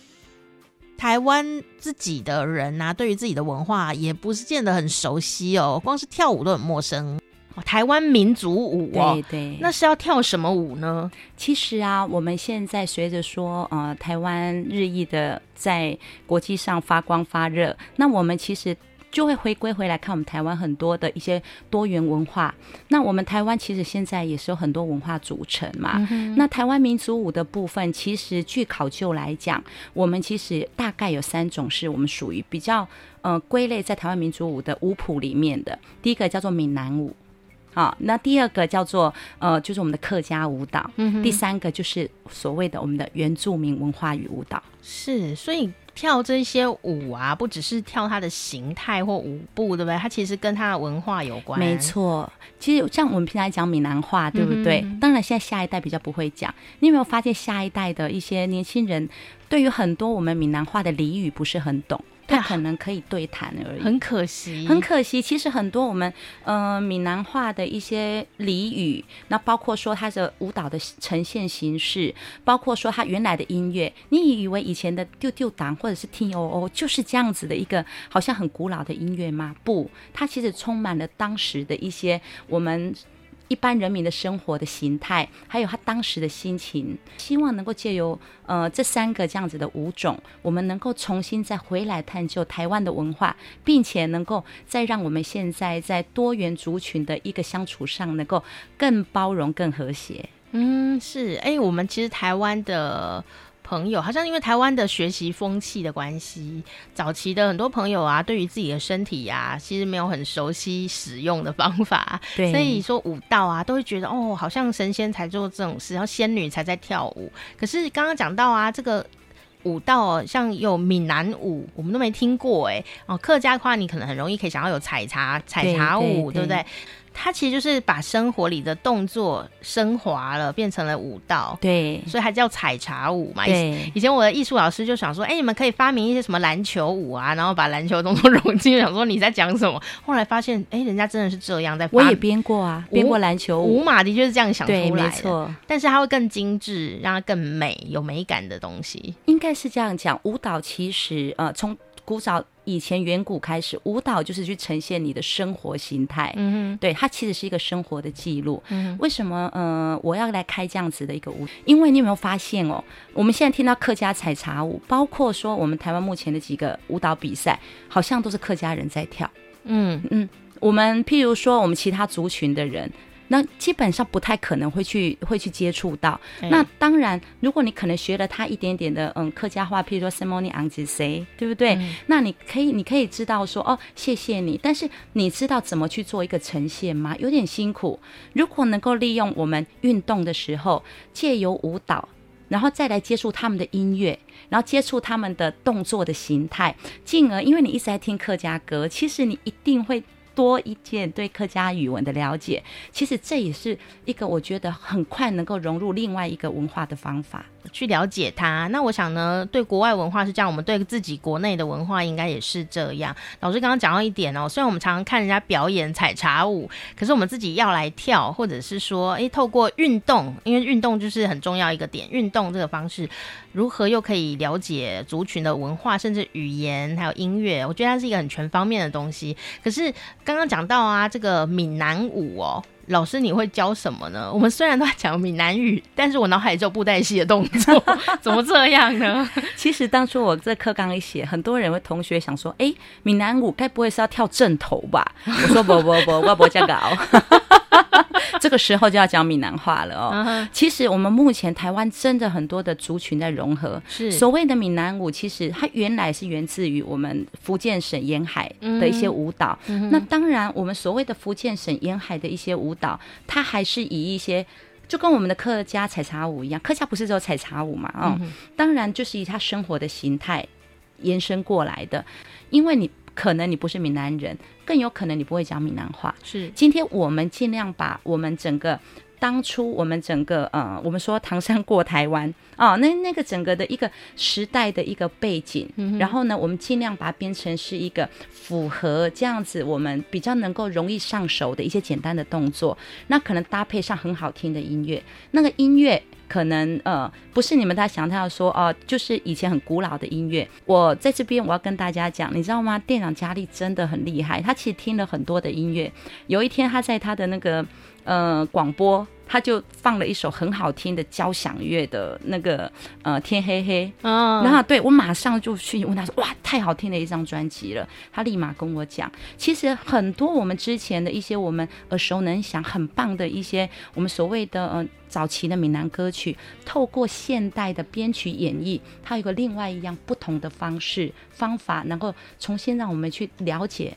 台湾自己的人呐、啊，对于自己的文化也不是见得很熟悉哦，光是跳舞都很陌生。台湾民族舞，对对，那是要跳什么舞呢？其实啊，我们现在随着说，呃，台湾日益的在国际上发光发热，那我们其实就会回归回来看我们台湾很多的一些多元文化。那我们台湾其实现在也是有很多文化组成嘛。嗯、那台湾民族舞的部分，其实据考究来讲，我们其实大概有三种是我们属于比较呃归类在台湾民族舞的舞谱里面的。第一个叫做闽南舞。好，那第二个叫做呃，就是我们的客家舞蹈。嗯，第三个就是所谓的我们的原住民文化与舞蹈。是，所以跳这些舞啊，不只是跳它的形态或舞步，对不对？它其实跟它的文化有关。没错，其实像我们平常讲闽南话，对不对？嗯，当然，现在下一代比较不会讲。你有没有发现，下一代的一些年轻人，对于很多我们闽南话的俚语不是很懂？他可能可以对谈而已。很可惜，很可惜。其实很多我们呃闽南话的一些俚语，那包括说它的舞蹈的呈现形式，包括说它原来的音乐，你以为以前的丢丢党或者是 T O O 就是这样子的一个好像很古老的音乐吗？不，它其实充满了当时的一些我们。一般人民的生活的形态，还有他当时的心情，希望能够借由呃这三个这样子的舞种，我们能够重新再回来探究台湾的文化，并且能够再让我们现在在多元族群的一个相处上，能够更包容、更和谐。嗯，是，哎、我们其实台湾的。朋友好像因为台湾的学习风气的关系，早期的很多朋友啊，对于自己的身体呀、啊，其实没有很熟悉使用的方法，对，所以说舞蹈啊，都会觉得哦，好像神仙才做这种事，然后仙女才在跳舞。可是刚刚讲到啊，这个舞蹈像有闽南舞，我们都没听过哎，哦，客家的话，你可能很容易可以想到有采茶采茶舞，对，对，对，对不对？它其实就是把生活里的动作升华了，变成了舞蹈。对，所以还叫采茶舞嘛。对，以前我的艺术老师就想说，哎、欸，你们可以发明一些什么篮球舞啊，然后把篮球动作融进去。想说你在讲什么？后来发现，哎、欸，人家真的是这样在。我也编过啊，编过篮球舞。舞马的确是这样想出来的，没错。但是它会更精致，让它更美，有美感的东西。应该是这样讲，舞蹈其实呃，从古早。以前远古开始，舞蹈就是去呈现你的生活形态。嗯哼，对，它其实是一个生活的记录。嗯，为什么呃我要来开这样子的一个舞？因为你有没有发现哦，我们现在听到客家采茶舞，包括说我们台湾目前的几个舞蹈比赛，好像都是客家人在跳。嗯嗯，我们譬如说我们其他族群的人。那基本上不太可能会去会去接触到。欸、那当然，如果你可能学了他一点点的嗯客家话，譬如说 “semoni angzise”，对不对？嗯、那你可以你可以知道说哦，谢谢你。但是你知道怎么去做一个呈现吗？有点辛苦。如果能够利用我们运动的时候，借由舞蹈，然后再来接触他们的音乐，然后接触他们的动作的形态，进而因为你一直在听客家歌，其实你一定会。多一件对客家语文的了解，其实这也是一个我觉得很快能够融入另外一个文化的方法。去了解它，那我想呢，对国外文化是这样，我们对自己国内的文化应该也是这样。老师刚刚讲到一点哦，虽然我们常常看人家表演采茶舞，可是我们自己要来跳，或者是说，诶，透过运动，因为运动就是很重要一个点，运动这个方式，如何又可以了解族群的文化，甚至语言还有音乐，我觉得它是一个很全方面的东西。可是刚刚讲到啊，这个闽南舞哦。老师，你会教什么呢？我们虽然都在讲闽南语，但是我脑海里只有布袋戏的动作，怎么这样呢？其实当初我这课纲一写，很多人会同学想说，哎、欸，闽南舞该不会是要跳正头吧？我说不不不，我不这样搞。这个时候就要讲闽南话了哦。Uh huh. 其实我们目前台湾真的很多的族群在融合。是所谓的闽南舞，其实它原来是源自于我们福建省沿海的一些舞蹈。Mm hmm. 那当然，我们所谓的福建省沿海的一些舞蹈，它还是以一些就跟我们的客家采茶舞一样，客家不是只有采茶舞嘛？哦，mm hmm. 当然就是以他生活的形态延伸过来的，因为你。可能你不是闽南人，更有可能你不会讲闽南话。是，今天我们尽量把我们整个当初我们整个呃，我们说唐山过台湾啊，那那个整个的一个时代的一个背景，嗯、然后呢，我们尽量把它变成是一个符合这样子，我们比较能够容易上手的一些简单的动作，那可能搭配上很好听的音乐，那个音乐。可能呃不是你们他想他要说哦、就是以前很古老的音乐。我在这边我要跟大家讲，你知道吗？店长佳丽真的很厉害，他其实听了很多的音乐。有一天他在他的那个呃广播。他就放了一首很好听的交响乐的那个呃天黑黑，嗯，然后对我马上就去问他说，哇，太好听的一张专辑了。他立马跟我讲，其实很多我们之前的一些我们耳熟能详很棒的一些我们所谓的呃早期的闽南歌曲，透过现代的编曲演绎，它有个另外一样不同的方式方法，能够重新让我们去了解。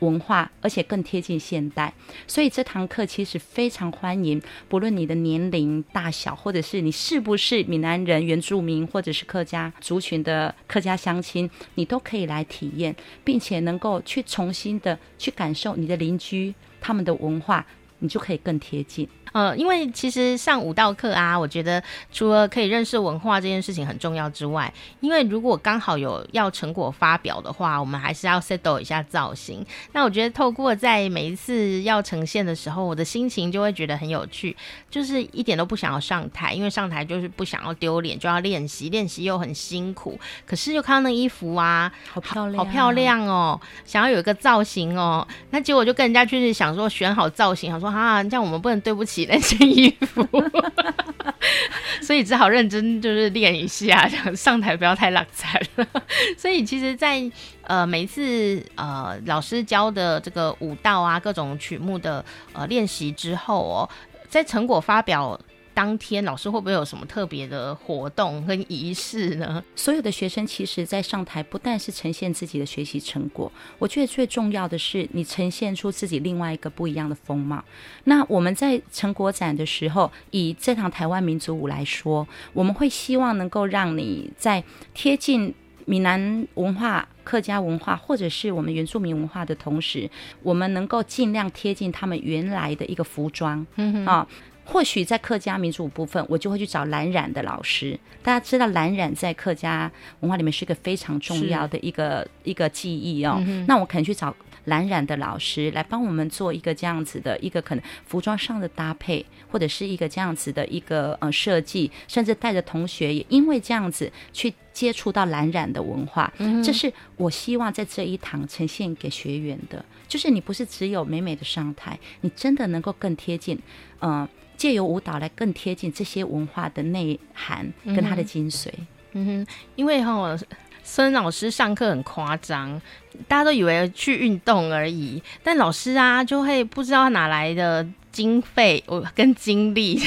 文化，而且更贴近现代，所以这堂课其实非常欢迎，不论你的年龄大小，或者是你是不是闽南人、原住民，或者是客家族群的客家乡亲，你都可以来体验，并且能够去重新的去感受你的邻居他们的文化。你就可以更贴近。呃，因为其实上舞蹈课啊，我觉得除了可以认识文化这件事情很重要之外，因为如果刚好有要成果发表的话，我们还是要 settle 一下造型。那我觉得透过在每一次要呈现的时候，我的心情就会觉得很有趣，就是一点都不想要上台，因为上台就是不想要丢脸，就要练习，练习又很辛苦。可是又看到那衣服啊，好漂亮，好漂亮哦，想要有一个造型哦，那结果就跟人家去想说选好造型，想说啊，这样我们不能对不起。那件衣服，所以只好认真就是练一下，上台不要太浪惨了。所以其实在，在呃每一次呃老师教的这个舞蹈啊，各种曲目的呃练习之后哦，在成果发表。当天老师会不会有什么特别的活动跟仪式呢？所有的学生其实，在上台不但是呈现自己的学习成果，我觉得最重要的是你呈现出自己另外一个不一样的风貌。那我们在成果展的时候，以这堂台湾民族舞来说，我们会希望能够让你在贴近闽南文化、客家文化，或者是我们原住民文化的同时，我们能够尽量贴近他们原来的一个服装，啊。或许在客家民族部分，我就会去找蓝染的老师。大家知道蓝染在客家文化里面是一个非常重要的一个一个技艺哦。嗯、那我可能去找蓝染的老师来帮我们做一个这样子的一个可能服装上的搭配，或者是一个这样子的一个呃设计，甚至带着同学也因为这样子去接触到蓝染的文化。嗯、这是我希望在这一堂呈现给学员的，就是你不是只有美美的上台，你真的能够更贴近，嗯、呃。借由舞蹈来更贴近这些文化的内涵跟它的精髓。嗯哼，因为哈，孙老师上课很夸张，大家都以为去运动而已，但老师啊就会不知道哪来的经费我跟精力，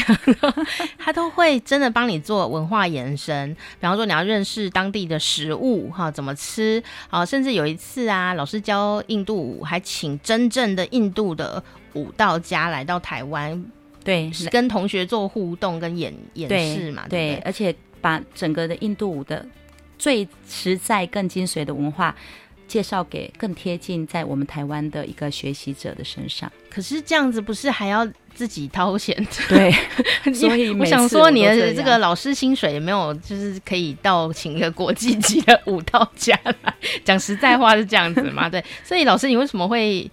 他都会真的帮你做文化延伸。比方说你要认识当地的食物哈，怎么吃啊？甚至有一次啊，老师教印度舞，还请真正的印度的舞蹈家来到台湾。对，是跟同学做互动跟演演示嘛，对，对，对，而且把整个的印度舞的最实在、更精髓的文化介绍给更贴近在我们台湾的一个学习者的身上。可是这样子不是还要自己掏钱？对，所以我想说，你的这个老师薪水也没有，就是可以到请一个国际级的舞蹈家来。讲实在话是这样子嘛？对，所以老师，你为什么会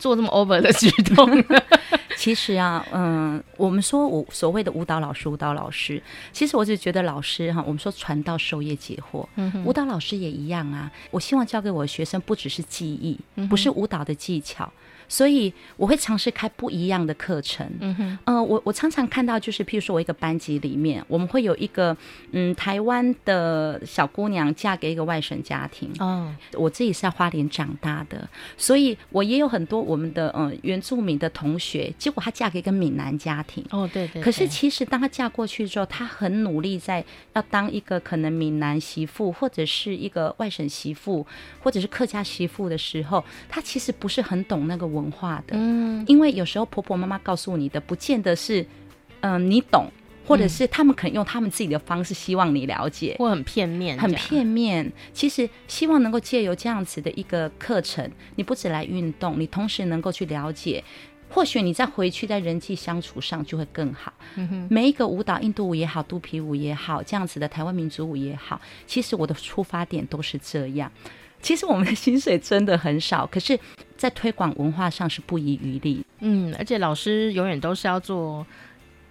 做这么 over 的举动呢？其实啊，嗯，我们说我所谓的舞蹈老师，舞蹈老师，其实我只觉得老师哈，我们说传道授业解惑，嗯，舞蹈老师也一样啊。我希望教给我的学生不只是技艺，不是舞蹈的技巧。所以我会尝试开不一样的课程。嗯哼，呃，我我常常看到，就是譬如说我一个班级里面，我们会有一个嗯台湾的小姑娘嫁给一个外省家庭。哦，我自己是在花莲长大的，所以我也有很多我们的嗯原住民的同学，结果她嫁给一个闽南家庭。哦，对对。可是其实当她嫁过去之后，她很努力在要当一个可能闽南媳妇，或者是一个外省媳妇，或者是客家媳妇的时候，她其实不是很懂那个文。文化的，嗯，因为有时候婆婆妈妈告诉你的，不见得是，嗯、呃，你懂，或者是他们可能用他们自己的方式希望你了解，或很片面，很片面。其实希望能够借由这样子的一个课程，你不止来运动，你同时能够去了解，或许你再回去在人际相处上就会更好。嗯，每一个舞蹈，印度舞也好，肚皮舞也好，这样子的台湾民族舞也好，其实我的出发点都是这样。其实我们的薪水真的很少，可是，在推广文化上是不遗余力。嗯，而且老师永远都是要做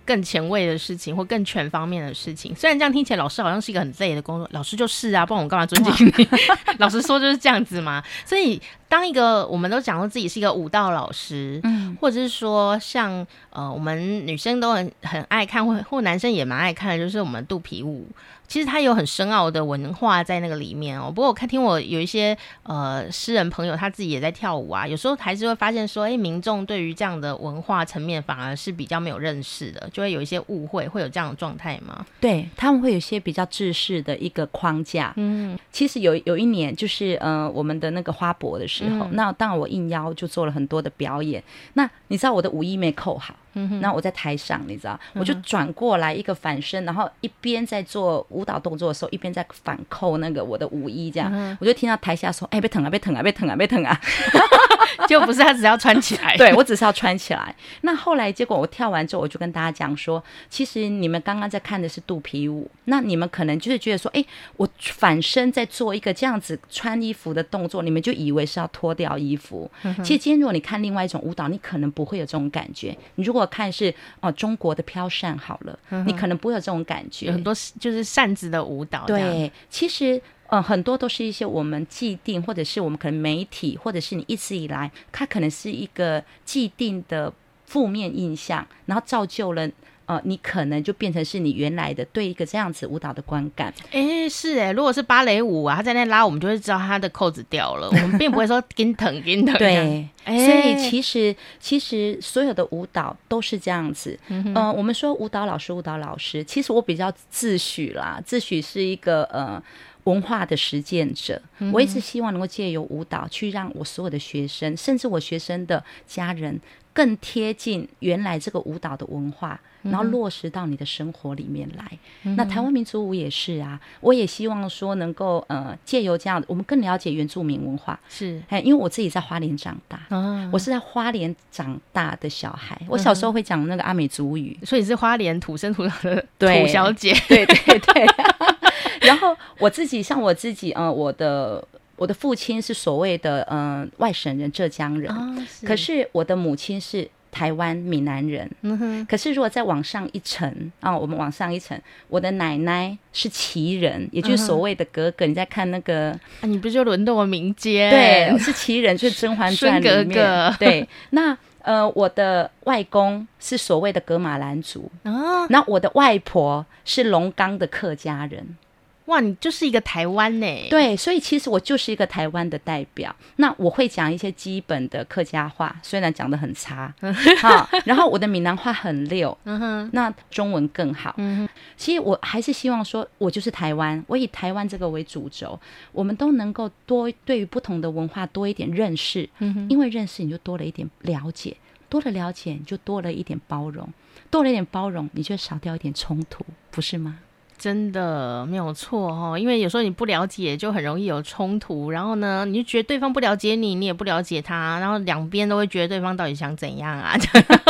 更前卫的事情或更全方面的事情。虽然这样听起来，老师好像是一个很累的工作，老师就是啊，不然我干嘛尊敬你？老实说就是这样子嘛。所以，当一个我们都讲说自己是一个舞蹈老师，嗯，或者是说像呃，我们女生都很很爱看，或或男生也蛮爱看的，就是我们肚皮舞。其实它有很深奥的文化在那个里面哦。不过我看听我有一些呃诗人朋友，他自己也在跳舞啊，有时候还是会发现说，哎，民众对于这样的文化层面反而是比较没有认识的，就会有一些误会，会有这样的状态吗？对，他们会有一些比较制式的一个框架。嗯，其实有有一年就是呃我们的那个花博的时候，嗯、那当然我应邀就做了很多的表演。那你知道我的舞衣没扣好。那我在台上，你知道，我就转过来一个反身，然后一边在做舞蹈动作的时候，一边在反扣那个我的舞衣，这样，我就听到台下说：“哎，别疼啊，别疼啊，别疼啊，别疼啊！” 就不是他只要穿起来，对我只是要穿起来。那后来结果我跳完之后，我就跟大家讲说，其实你们刚刚在看的是肚皮舞，那你们可能就是觉得说，哎，我反身在做一个这样子穿衣服的动作，你们就以为是要脱掉衣服。嗯、其实今天如果你看另外一种舞蹈，你可能不会有这种感觉。你如果看是哦、呃、中国的飘扇好了，嗯、你可能不会有这种感觉。有很多就是扇子的舞蹈，对，其实。嗯，很多都是一些我们既定，或者是我们可能媒体，或者是你一直以来，它可能是一个既定的负面印象，然后造就了呃，你可能就变成是你原来的对一个这样子舞蹈的观感。哎、欸，是哎、欸，如果是芭蕾舞啊，他在那拉，我们就会知道他的扣子掉了，我们并不会说跟疼跟疼。对，欸、所以其实其实所有的舞蹈都是这样子。嗯、呃，我们说舞蹈老师，舞蹈老师，其实我比较自诩啦，自诩是一个呃。文化的实践者，我一直希望能够借由舞蹈去让我所有的学生，甚至我学生的家人，更贴近原来这个舞蹈的文化，然后落实到你的生活里面来。那台湾民族舞也是啊，我也希望说能够呃借由这样，我们更了解原住民文化。是，哎，因为我自己在花莲长大，我是在花莲长大的小孩，我小时候会讲那个阿美族语，所以是花莲土生土长的土小姐。对对对。对 然后我自己像我自己，嗯、呃，我的我的父亲是所谓的嗯、呃、外省人，浙江人，哦、是可是我的母亲是台湾闽南人。嗯哼。可是如果再往上一层啊，我们往上一层，我的奶奶是旗人，也就是所谓的格格。嗯、你在看那个啊，你不就轮到我民间？对，是旗人，就是《甄嬛传》里面。格格对，那呃，我的外公是所谓的格玛兰族。哦。那我的外婆是龙岗的客家人。哇，你就是一个台湾呢？对，所以其实我就是一个台湾的代表。那我会讲一些基本的客家话，虽然讲的很差，好，然后我的闽南话很溜，嗯哼，那中文更好。嗯哼，其实我还是希望说，我就是台湾，我以台湾这个为主轴，我们都能够多对于不同的文化多一点认识，嗯哼，因为认识你就多了一点了解，多了了解你就多了一点包容，多了一点包容你就少掉一点冲突，不是吗？真的没有错哦，因为有时候你不了解，就很容易有冲突。然后呢，你就觉得对方不了解你，你也不了解他，然后两边都会觉得对方到底想怎样啊？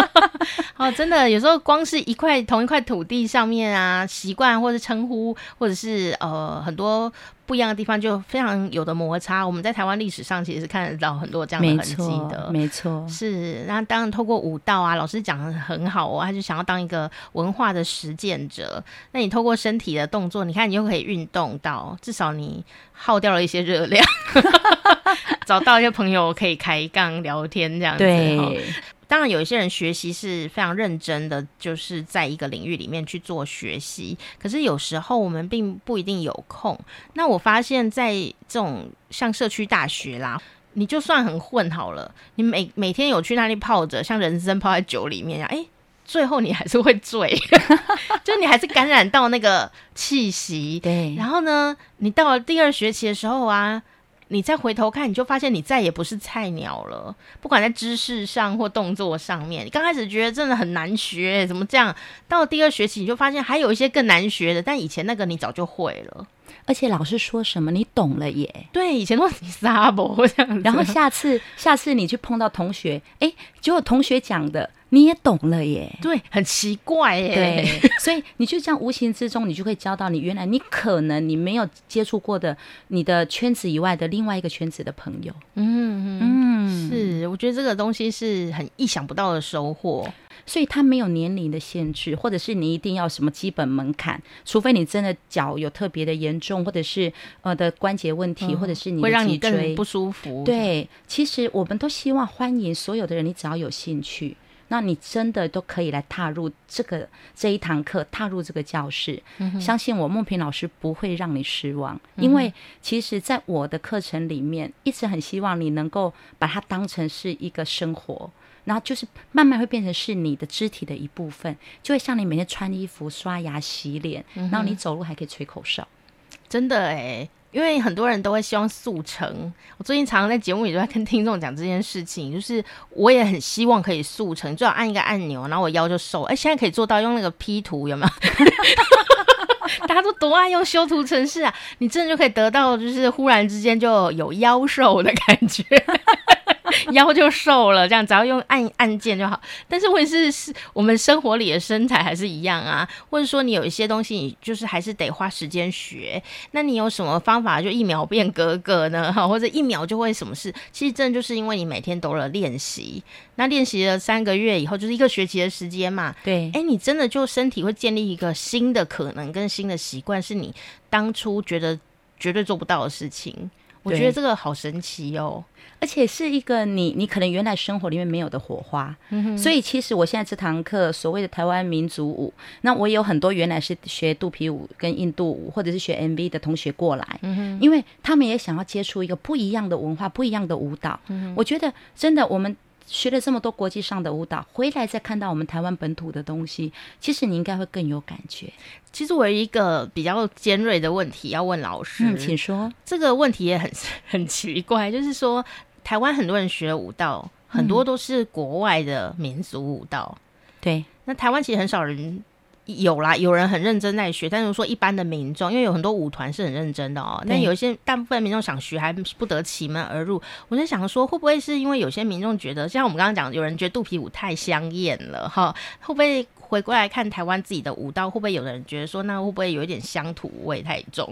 哦，真的，有时候光是一块同一块土地上面啊，习 惯或者称呼，或者是呃很多。不一样的地方就非常有的摩擦。我们在台湾历史上其实是看得到很多这样的痕迹的，没错，是。那当然透过舞蹈啊，老师讲的很好哦，他就想要当一个文化的实践者。那你透过身体的动作，你看你又可以运动到，至少你耗掉了一些热量，找到一些朋友可以开杠聊天这样子。对。当然，有一些人学习是非常认真的，就是在一个领域里面去做学习。可是有时候我们并不一定有空。那我发现，在这种像社区大学啦，你就算很混好了，你每每天有去那里泡着，像人参泡在酒里面呀，哎，最后你还是会醉，就你还是感染到那个气息。对。然后呢，你到了第二学期的时候啊。你再回头看，你就发现你再也不是菜鸟了。不管在知识上或动作上面，你刚开始觉得真的很难学，怎么这样？到了第二学期，你就发现还有一些更难学的，但以前那个你早就会了。而且老师说什么你懂了耶？对，以前都是你撒博这样。然后下次下次你去碰到同学，哎，结果同学讲的你也懂了耶？对，很奇怪耶。对，所以你就这样无形之中，你就会交到你原来你可能你没有接触过的你的圈子以外的另外一个圈子的朋友。嗯嗯，是，我觉得这个东西是很意想不到的收获。所以它没有年龄的限制，或者是你一定要什么基本门槛，除非你真的脚有特别的严重，或者是呃的关节问题，嗯、或者是你会让你更不舒服。对，其实我们都希望欢迎所有的人，你只要有兴趣，那你真的都可以来踏入这个这一堂课，踏入这个教室。嗯、相信我，梦萍老师不会让你失望，嗯、因为其实，在我的课程里面，一直很希望你能够把它当成是一个生活。然后就是慢慢会变成是你的肢体的一部分，就会像你每天穿衣服、刷牙、洗脸，嗯、然后你走路还可以吹口哨。真的哎，因为很多人都会希望速成。我最近常常在节目里都在跟听众讲这件事情，就是我也很希望可以速成，最好按一个按钮，然后我腰就瘦。哎，现在可以做到用那个 P 图有没有？大家都多爱用修图程式啊！你真的就可以得到，就是忽然之间就有腰瘦的感觉。腰就瘦了，这样只要用按按键就好。但是问题是，是我们生活里的身材还是一样啊，或者说你有一些东西，你就是还是得花时间学。那你有什么方法就一秒变格格呢？哈，或者一秒就会什么事？其实真的就是因为你每天都了练习，那练习了三个月以后，就是一个学期的时间嘛。对，哎，你真的就身体会建立一个新的可能跟新的习惯，是你当初觉得绝对做不到的事情。我觉得这个好神奇哦，而且是一个你你可能原来生活里面没有的火花。所以其实我现在这堂课所谓的台湾民族舞，那我也有很多原来是学肚皮舞跟印度舞或者是学 MV 的同学过来，因为他们也想要接触一个不一样的文化、不一样的舞蹈。我觉得真的我们。学了这么多国际上的舞蹈，回来再看到我们台湾本土的东西，其实你应该会更有感觉。其实我有一个比较尖锐的问题要问老师，嗯，请说。这个问题也很 很奇怪，就是说台湾很多人学舞蹈，很多都是国外的民族舞蹈，嗯，对。那台湾其实很少人。有啦，有人很认真在学，但是说一般的民众，因为有很多舞团是很认真的哦。那有一些大部分民众想学，还不得其门而入。我在想说，会不会是因为有些民众觉得，像我们刚刚讲，有人觉得肚皮舞太香艳了哈？会不会回过来看台湾自己的舞蹈？会不会有人觉得说，那会不会有一点乡土味太重？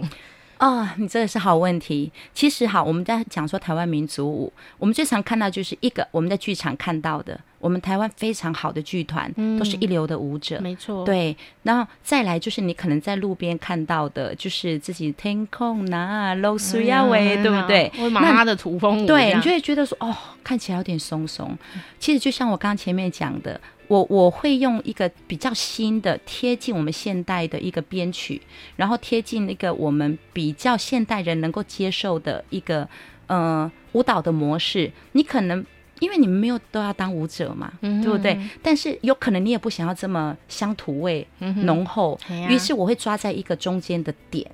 啊、哦，你这个是好问题。其实好，我们在讲说台湾民族舞，我们最常看到就是一个我们在剧场看到的，我们台湾非常好的剧团，嗯、都是一流的舞者，没错。对，然后再来就是你可能在路边看到的，就是自己天空呐、露水呀喂，对不对？或妈妈的土风舞，对，你就会觉得说，哦，看起来有点松松。其实就像我刚刚前面讲的。我我会用一个比较新的、贴近我们现代的一个编曲，然后贴近一个我们比较现代人能够接受的一个呃舞蹈的模式。你可能因为你们没有都要当舞者嘛，嗯、对不对？但是有可能你也不想要这么乡土味浓厚，于是我会抓在一个中间的点。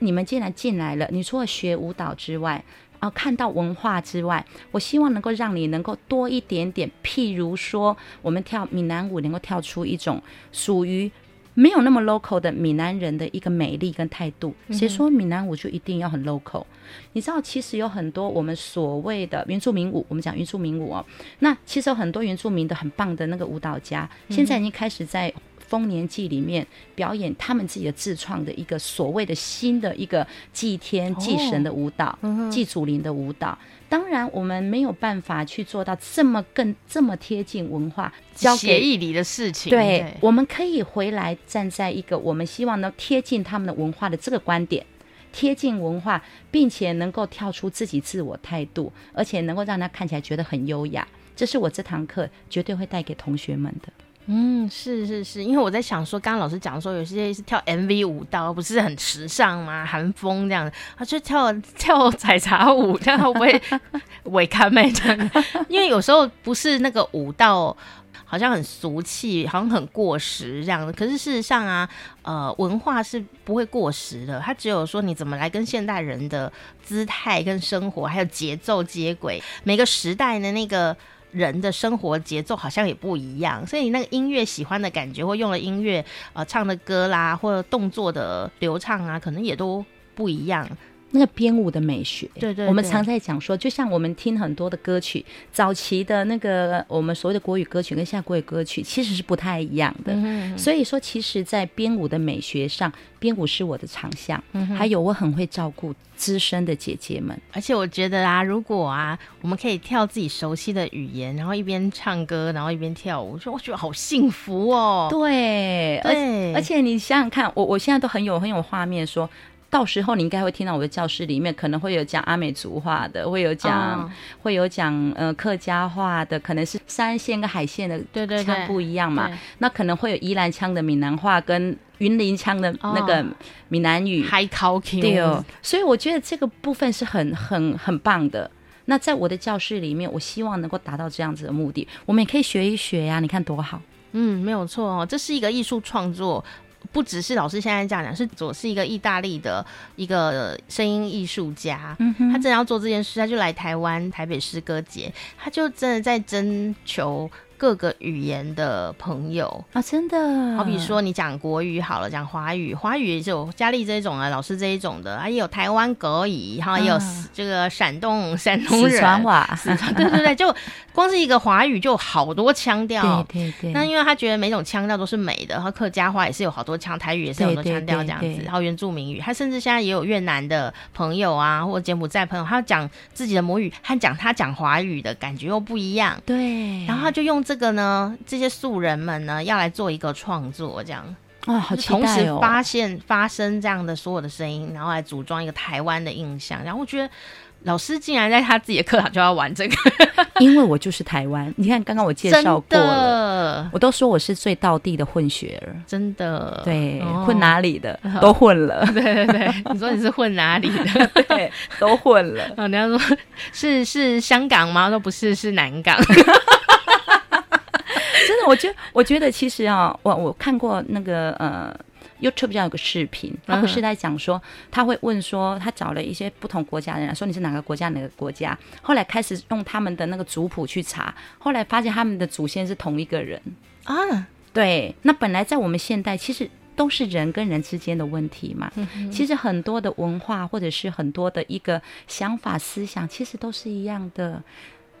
你们既然进来了，你除了学舞蹈之外，看到文化之外，我希望能够让你能够多一点点，譬如说，我们跳闽南舞，能够跳出一种属于没有那么 local 的闽南人的一个美丽跟态度。谁说闽南舞就一定要很 local？你知道，其实有很多我们所谓的原住民舞，我们讲原住民舞哦，那其实有很多原住民的很棒的那个舞蹈家，现在已经开始在。丰年祭里面表演他们自己的自创的一个所谓的新的一个祭天祭神的舞蹈，祭祖灵的舞蹈。当然，我们没有办法去做到这么更这么贴近文化，协议里的事情。对，对我们可以回来站在一个我们希望能贴近他们的文化的这个观点，贴近文化，并且能够跳出自己自我态度，而且能够让他看起来觉得很优雅。这是我这堂课绝对会带给同学们的。嗯，是是是，因为我在想说，刚刚老师讲说，有些是跳 MV 舞蹈，不是很时尚吗？韩风这样，他就跳 跳采茶舞，这样会不会 违看妹的？因为有时候不是那个舞蹈好像很俗气，好像很过时这样的。可是事实上啊，呃，文化是不会过时的，它只有说你怎么来跟现代人的姿态跟生活还有节奏接轨，每个时代的那个。人的生活节奏好像也不一样，所以你那个音乐喜欢的感觉，或用了音乐呃唱的歌啦，或者动作的流畅啊，可能也都不一样。那个编舞的美学，对，对对，我们常在讲说，就像我们听很多的歌曲，早期的那个我们所谓的国语歌曲跟现在国语歌曲其实是不太一样的。嗯哼嗯，所以说，其实，在编舞的美学上，编舞是我的长项。嗯，还有我很会照顾资深的姐姐们，而且我觉得啊，如果啊，我们可以跳自己熟悉的语言，然后一边唱歌，然后一边跳舞，说我觉得好幸福哦。对，对，而且你想想看，我我现在都很有很有画面说。到时候你应该会听到我的教室里面可能会有讲阿美族话的，会有讲、哦、会有讲呃客家话的，可能是山线跟海线的对对腔不一样嘛。那可能会有宜兰腔的闽南话跟云林腔的那个闽南语。对哦，所以我觉得这个部分是很很很棒的。那在我的教室里面，我希望能够达到这样子的目的。我们也可以学一学呀、啊，你看多好。嗯，没有错哦，这是一个艺术创作。不只是老师现在这样讲，是我是一个意大利的一个声音艺术家，嗯、哼他真的要做这件事，他就来台湾台北诗歌节，他就真的在征求。各个语言的朋友啊，真的。好比说你讲国语好了，讲华语，华语也有佳丽这一种啊，老师这一种的，啊，也有台湾国语，然后，也有这个山东山东人，四川话，对对对，就光是一个华语就有好多腔调，对对对。那因为他觉得每种腔调都是美的，然后客家话也是有好多腔，台语也是有好多腔调这样子，然后原住民语，他甚至现在也有越南的朋友啊，或者柬埔寨朋友，他讲自己的母语和讲他讲华语的感觉又不一样，对。然后他就用这个呢，这些素人们呢，要来做一个创作，这样啊，好期待哦。同时发现发生这样的所有的声音，然后来组装一个台湾的印象。然后我觉得老师竟然在他自己的课堂就要玩这个，因为我就是台湾。你看刚刚我介绍过了，我都说我是最道地的混血儿，真的。对，哦、混哪里的 都混了。对对对，你说你是混哪里的？对，都混了。哦，人家说是是香港吗？说不是，是南港。我觉得，我觉得其实啊，我我看过那个呃，YouTube 上有个视频，他不是在讲说，他会问说，他找了一些不同国家的人，说你是哪个国家哪个国家，后来开始用他们的那个族谱去查，后来发现他们的祖先是同一个人啊。对，那本来在我们现代，其实都是人跟人之间的问题嘛。其实很多的文化或者是很多的一个想法思想，其实都是一样的。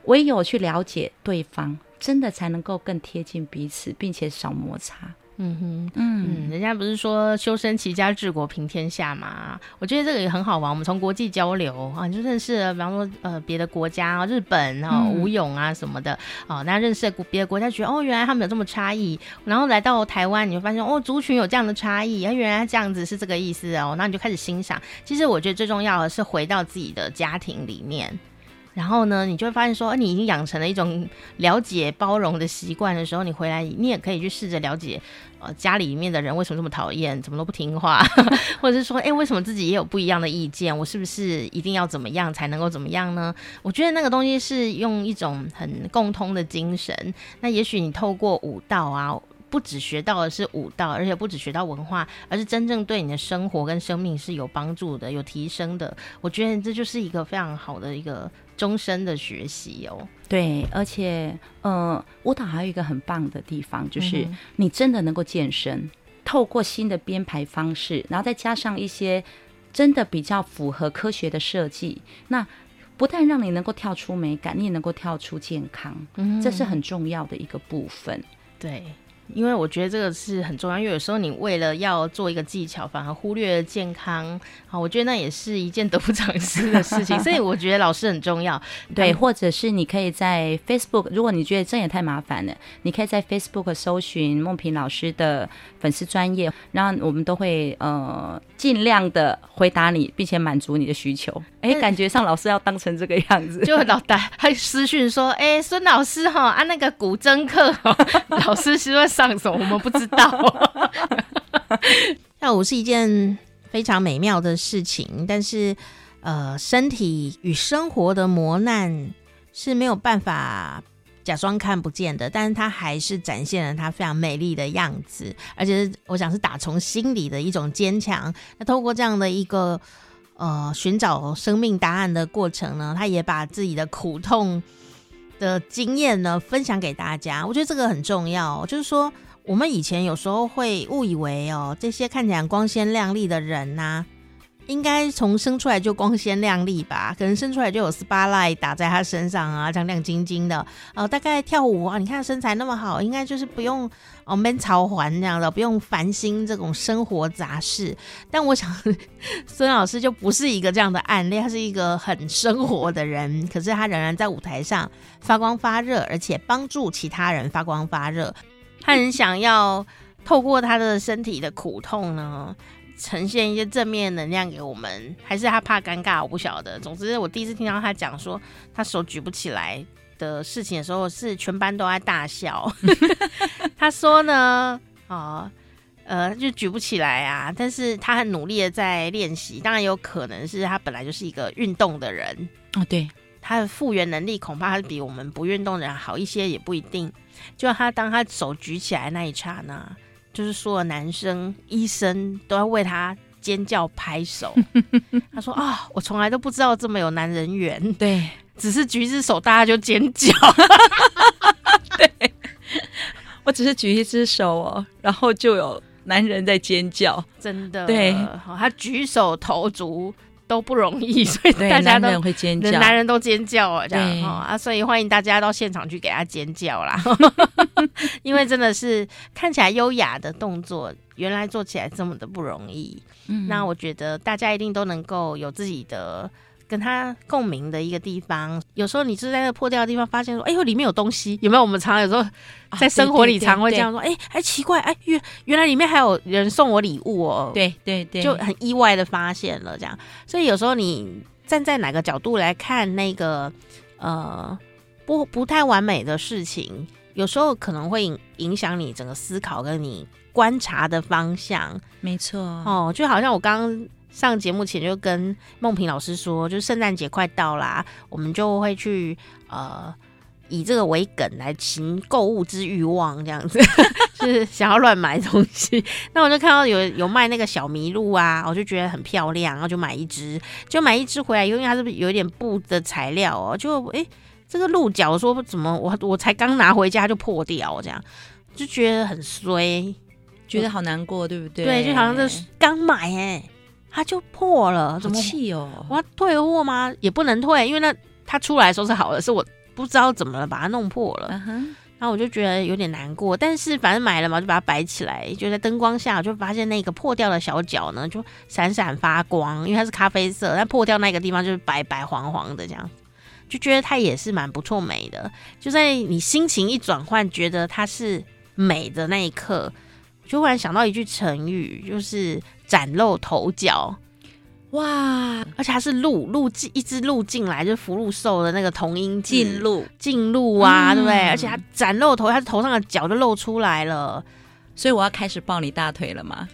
唯有去了解对方。真的才能够更贴近彼此，并且少摩擦。嗯哼，嗯，人家不是说修身齐家治国平天下嘛？我觉得这个也很好玩。我们从国际交流啊，你就认识了，比方说呃别的国家啊，日本啊、吴勇啊什么的啊，那、嗯、认识了别的国家，觉得哦原来他们有这么差异。然后来到台湾，你会发现哦族群有这样的差异，啊原来这样子是这个意思哦，那你就开始欣赏。其实我觉得最重要的是回到自己的家庭里面。然后呢，你就会发现说，你已经养成了一种了解、包容的习惯的时候，你回来，你也可以去试着了解，呃，家里面的人为什么这么讨厌，怎么都不听话，或者是说，哎，为什么自己也有不一样的意见？我是不是一定要怎么样才能够怎么样呢？我觉得那个东西是用一种很共通的精神。那也许你透过舞蹈啊。不只学到的是武道，而且不只学到文化，而是真正对你的生活跟生命是有帮助的、有提升的。我觉得这就是一个非常好的一个终身的学习哦。对，而且呃，舞蹈还有一个很棒的地方，就是你真的能够健身，嗯、透过新的编排方式，然后再加上一些真的比较符合科学的设计，那不但让你能够跳出美感，你也能够跳出健康，嗯，这是很重要的一个部分。对。因为我觉得这个是很重要，因为有时候你为了要做一个技巧，反而忽略了健康。好，我觉得那也是一件得不偿失的事情。所以我觉得老师很重要，对，或者是你可以在 Facebook，如果你觉得这也太麻烦了，你可以在 Facebook 搜寻梦萍老师的粉丝专业，然后我们都会呃尽量的回答你，并且满足你的需求。哎，感觉上老师要当成这个样子，就老大还私讯说，哎，孙老师哈，按、啊、那个古筝课，老师是不是上手？我们不知道。跳舞是一件非常美妙的事情，但是呃，身体与生活的磨难是没有办法假装看不见的，但是它还是展现了它非常美丽的样子，而且我想是打从心里的一种坚强。那透过这样的一个。呃，寻找生命答案的过程呢，他也把自己的苦痛的经验呢分享给大家。我觉得这个很重要，就是说我们以前有时候会误以为哦，这些看起来光鲜亮丽的人呐、应该从生出来就光鲜亮丽吧？可能生出来就有 spotlight 打在他身上啊，这样亮晶晶的。呃，大概跳舞啊，你看身材那么好，应该就是不用哦闷操烦这样的，不用烦心这种生活杂事。但我想，孙老师就不是一个这样的案例，他是一个很生活的人，可是他仍然在舞台上发光发热，而且帮助其他人发光发热。他很想要透过他的身体的苦痛呢。呈现一些正面能量给我们，还是他怕尴尬？我不晓得。总之，我第一次听到他讲说他手举不起来的事情的时候，是全班都在大笑。他说呢，哦，呃，就举不起来啊，但是他很努力的在练习。当然有可能是他本来就是一个运动的人哦，对，他的复原能力恐怕是比我们不运动的人好一些，也不一定。就他当他手举起来那一刹那。就是所有男生、医生都要为他尖叫拍手。他说：“啊、哦，我从来都不知道这么有男人缘。”对，只是举只手，大家就尖叫。对，我只是举一只手哦，然后就有男人在尖叫，真的。对，他举手投足都不容易，所以大家都会尖叫，男人都尖叫啊，这样啊，所以欢迎大家到现场去给他尖叫啦，因为真的是看起来优雅的动作，原来做起来这么的不容易。嗯，那我觉得大家一定都能够有自己的。跟他共鸣的一个地方，有时候你是在那破掉的地方，发现说：“哎呦，里面有东西。”有没有？我们常常有时候在生活里常会这样说：“哎，还奇怪，哎，原原来里面还有人送我礼物哦。”对对对，就很意外的发现了这样。所以有时候你站在哪个角度来看那个呃不不太完美的事情，有时候可能会影影响你整个思考跟你观察的方向。没错哦，就好像我刚刚。上节目前就跟梦萍老师说，就是圣诞节快到啦，我们就会去呃以这个为梗来行购物之欲望，这样子 就是想要乱买东西。那我就看到有有卖那个小麋鹿啊，我就觉得很漂亮，然后就买一只，就买一只回来，因为它是有一点布的材料哦？就诶、欸，这个鹿角说怎么我我才刚拿回家就破掉，这样就觉得很衰，觉得好难过，对不对？对，就好像是刚买哎、欸。它就破了，怎么气哦？我要退货吗？也不能退，因为那它出来的时候是好的，是我不知道怎么了把它弄破了。Uh. 然后我就觉得有点难过，但是反正买了嘛，就把它摆起来，就在灯光下，我就发现那个破掉的小角呢，就闪闪发光，因为它是咖啡色，但破掉那个地方就是白白黄黄的，这样就觉得它也是蛮不错美的。就在你心情一转换，觉得它是美的那一刻，就忽然想到一句成语，就是。崭露头角，哇！而且它是鹿鹿进一只鹿进来，就是福禄寿的那个同音进鹿进鹿啊，嗯、对不对？而且它崭露头，它头上的角就露出来了，所以我要开始抱你大腿了吗？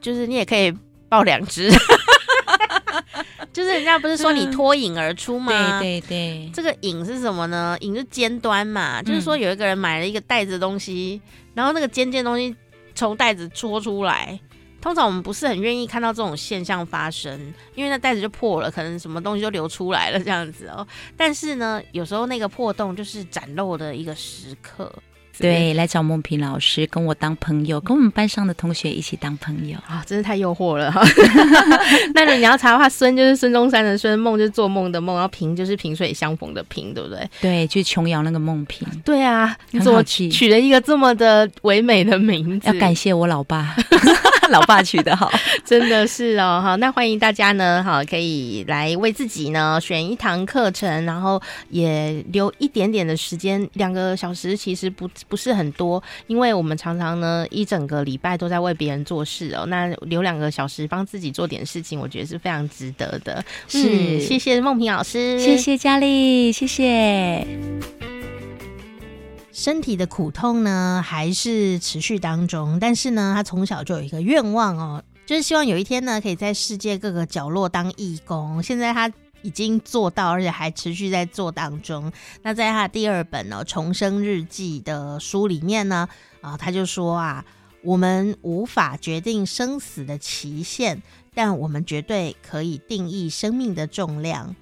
就是你也可以抱两只，就是人家不是说你脱颖而出吗？对对对，这个颖是什么呢？颖是尖端嘛，嗯、就是说有一个人买了一个袋子的东西，然后那个尖尖东西从袋子戳出来。通常我们不是很愿意看到这种现象发生，因为那袋子就破了，可能什么东西就流出来了这样子哦。但是呢，有时候那个破洞就是展露的一个时刻。对，来找梦萍老师跟我当朋友，跟我们班上的同学一起当朋友啊，真是太诱惑了哈。那如果你要查的话，孙就是孙中山的孙，梦就是做梦的梦，然后萍就是萍水相逢的萍，对不对？对，去琼瑶那个梦萍。对啊，你怎么取取了一个这么的唯美的名字？要感谢我老爸。老爸取的好，真的是哦，好，那欢迎大家呢，好，可以来为自己呢选一堂课程，然后也留一点点的时间，两个小时其实不不是很多，因为我们常常呢一整个礼拜都在为别人做事哦，那留两个小时帮自己做点事情，我觉得是非常值得的。是，嗯、谢谢梦萍老师，谢谢佳丽，谢谢。身体的苦痛呢，还是持续当中，但是呢，他从小就有一个愿望哦，就是希望有一天呢，可以在世界各个角落当义工。现在他已经做到，而且还持续在做当中。那在他第二本呢《重生日记》的书里面呢，啊，他就说啊，我们无法决定生死的期限，但我们绝对可以定义生命的重量。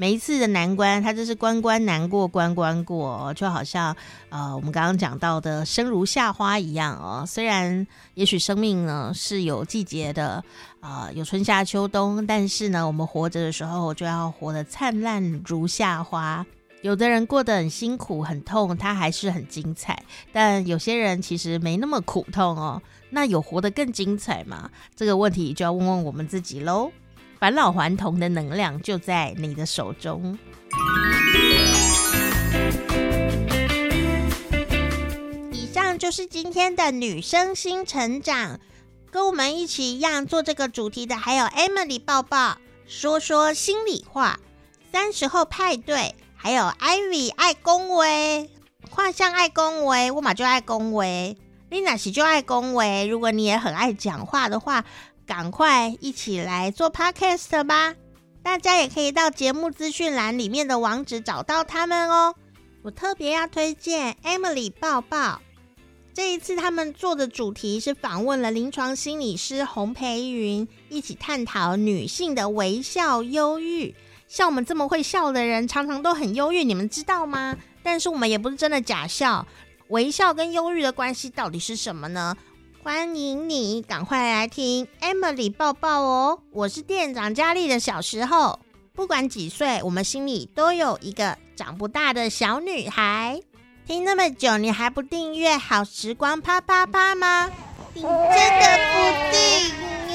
每一次的难关，他就是关关难过关关过，就好像呃，我们刚刚讲到的生如夏花一样哦。虽然也许生命呢是有季节的，啊、呃，有春夏秋冬，但是呢，我们活着的时候就要活得灿烂如夏花。有的人过得很辛苦很痛，他还是很精彩，但有些人其实没那么苦痛哦。那有活得更精彩吗？这个问题就要问问我们自己喽。返老还童的能量就在你的手中。以上就是今天的女生新成长，跟我们一起一样做这个主题的还有 Emily 抱抱，说说心里话，三十后派对，还有 Ivy 爱恭维，画像爱恭维，我马就爱恭维，Lina 喜就爱恭维。如果你也很爱讲话的话。赶快一起来做 podcast 吧！大家也可以到节目资讯栏里面的网址找到他们哦。我特别要推荐 Emily 抱抱，这一次他们做的主题是访问了临床心理师洪培云，一起探讨女性的微笑忧郁。像我们这么会笑的人，常常都很忧郁，你们知道吗？但是我们也不是真的假笑。微笑跟忧郁的关系到底是什么呢？欢迎你赶快来听 Emily 抱抱哦！我是店长佳丽的小时候，不管几岁，我们心里都有一个长不大的小女孩。听那么久，你还不订阅《好时光啪啪啪》吗？你真的不订阅？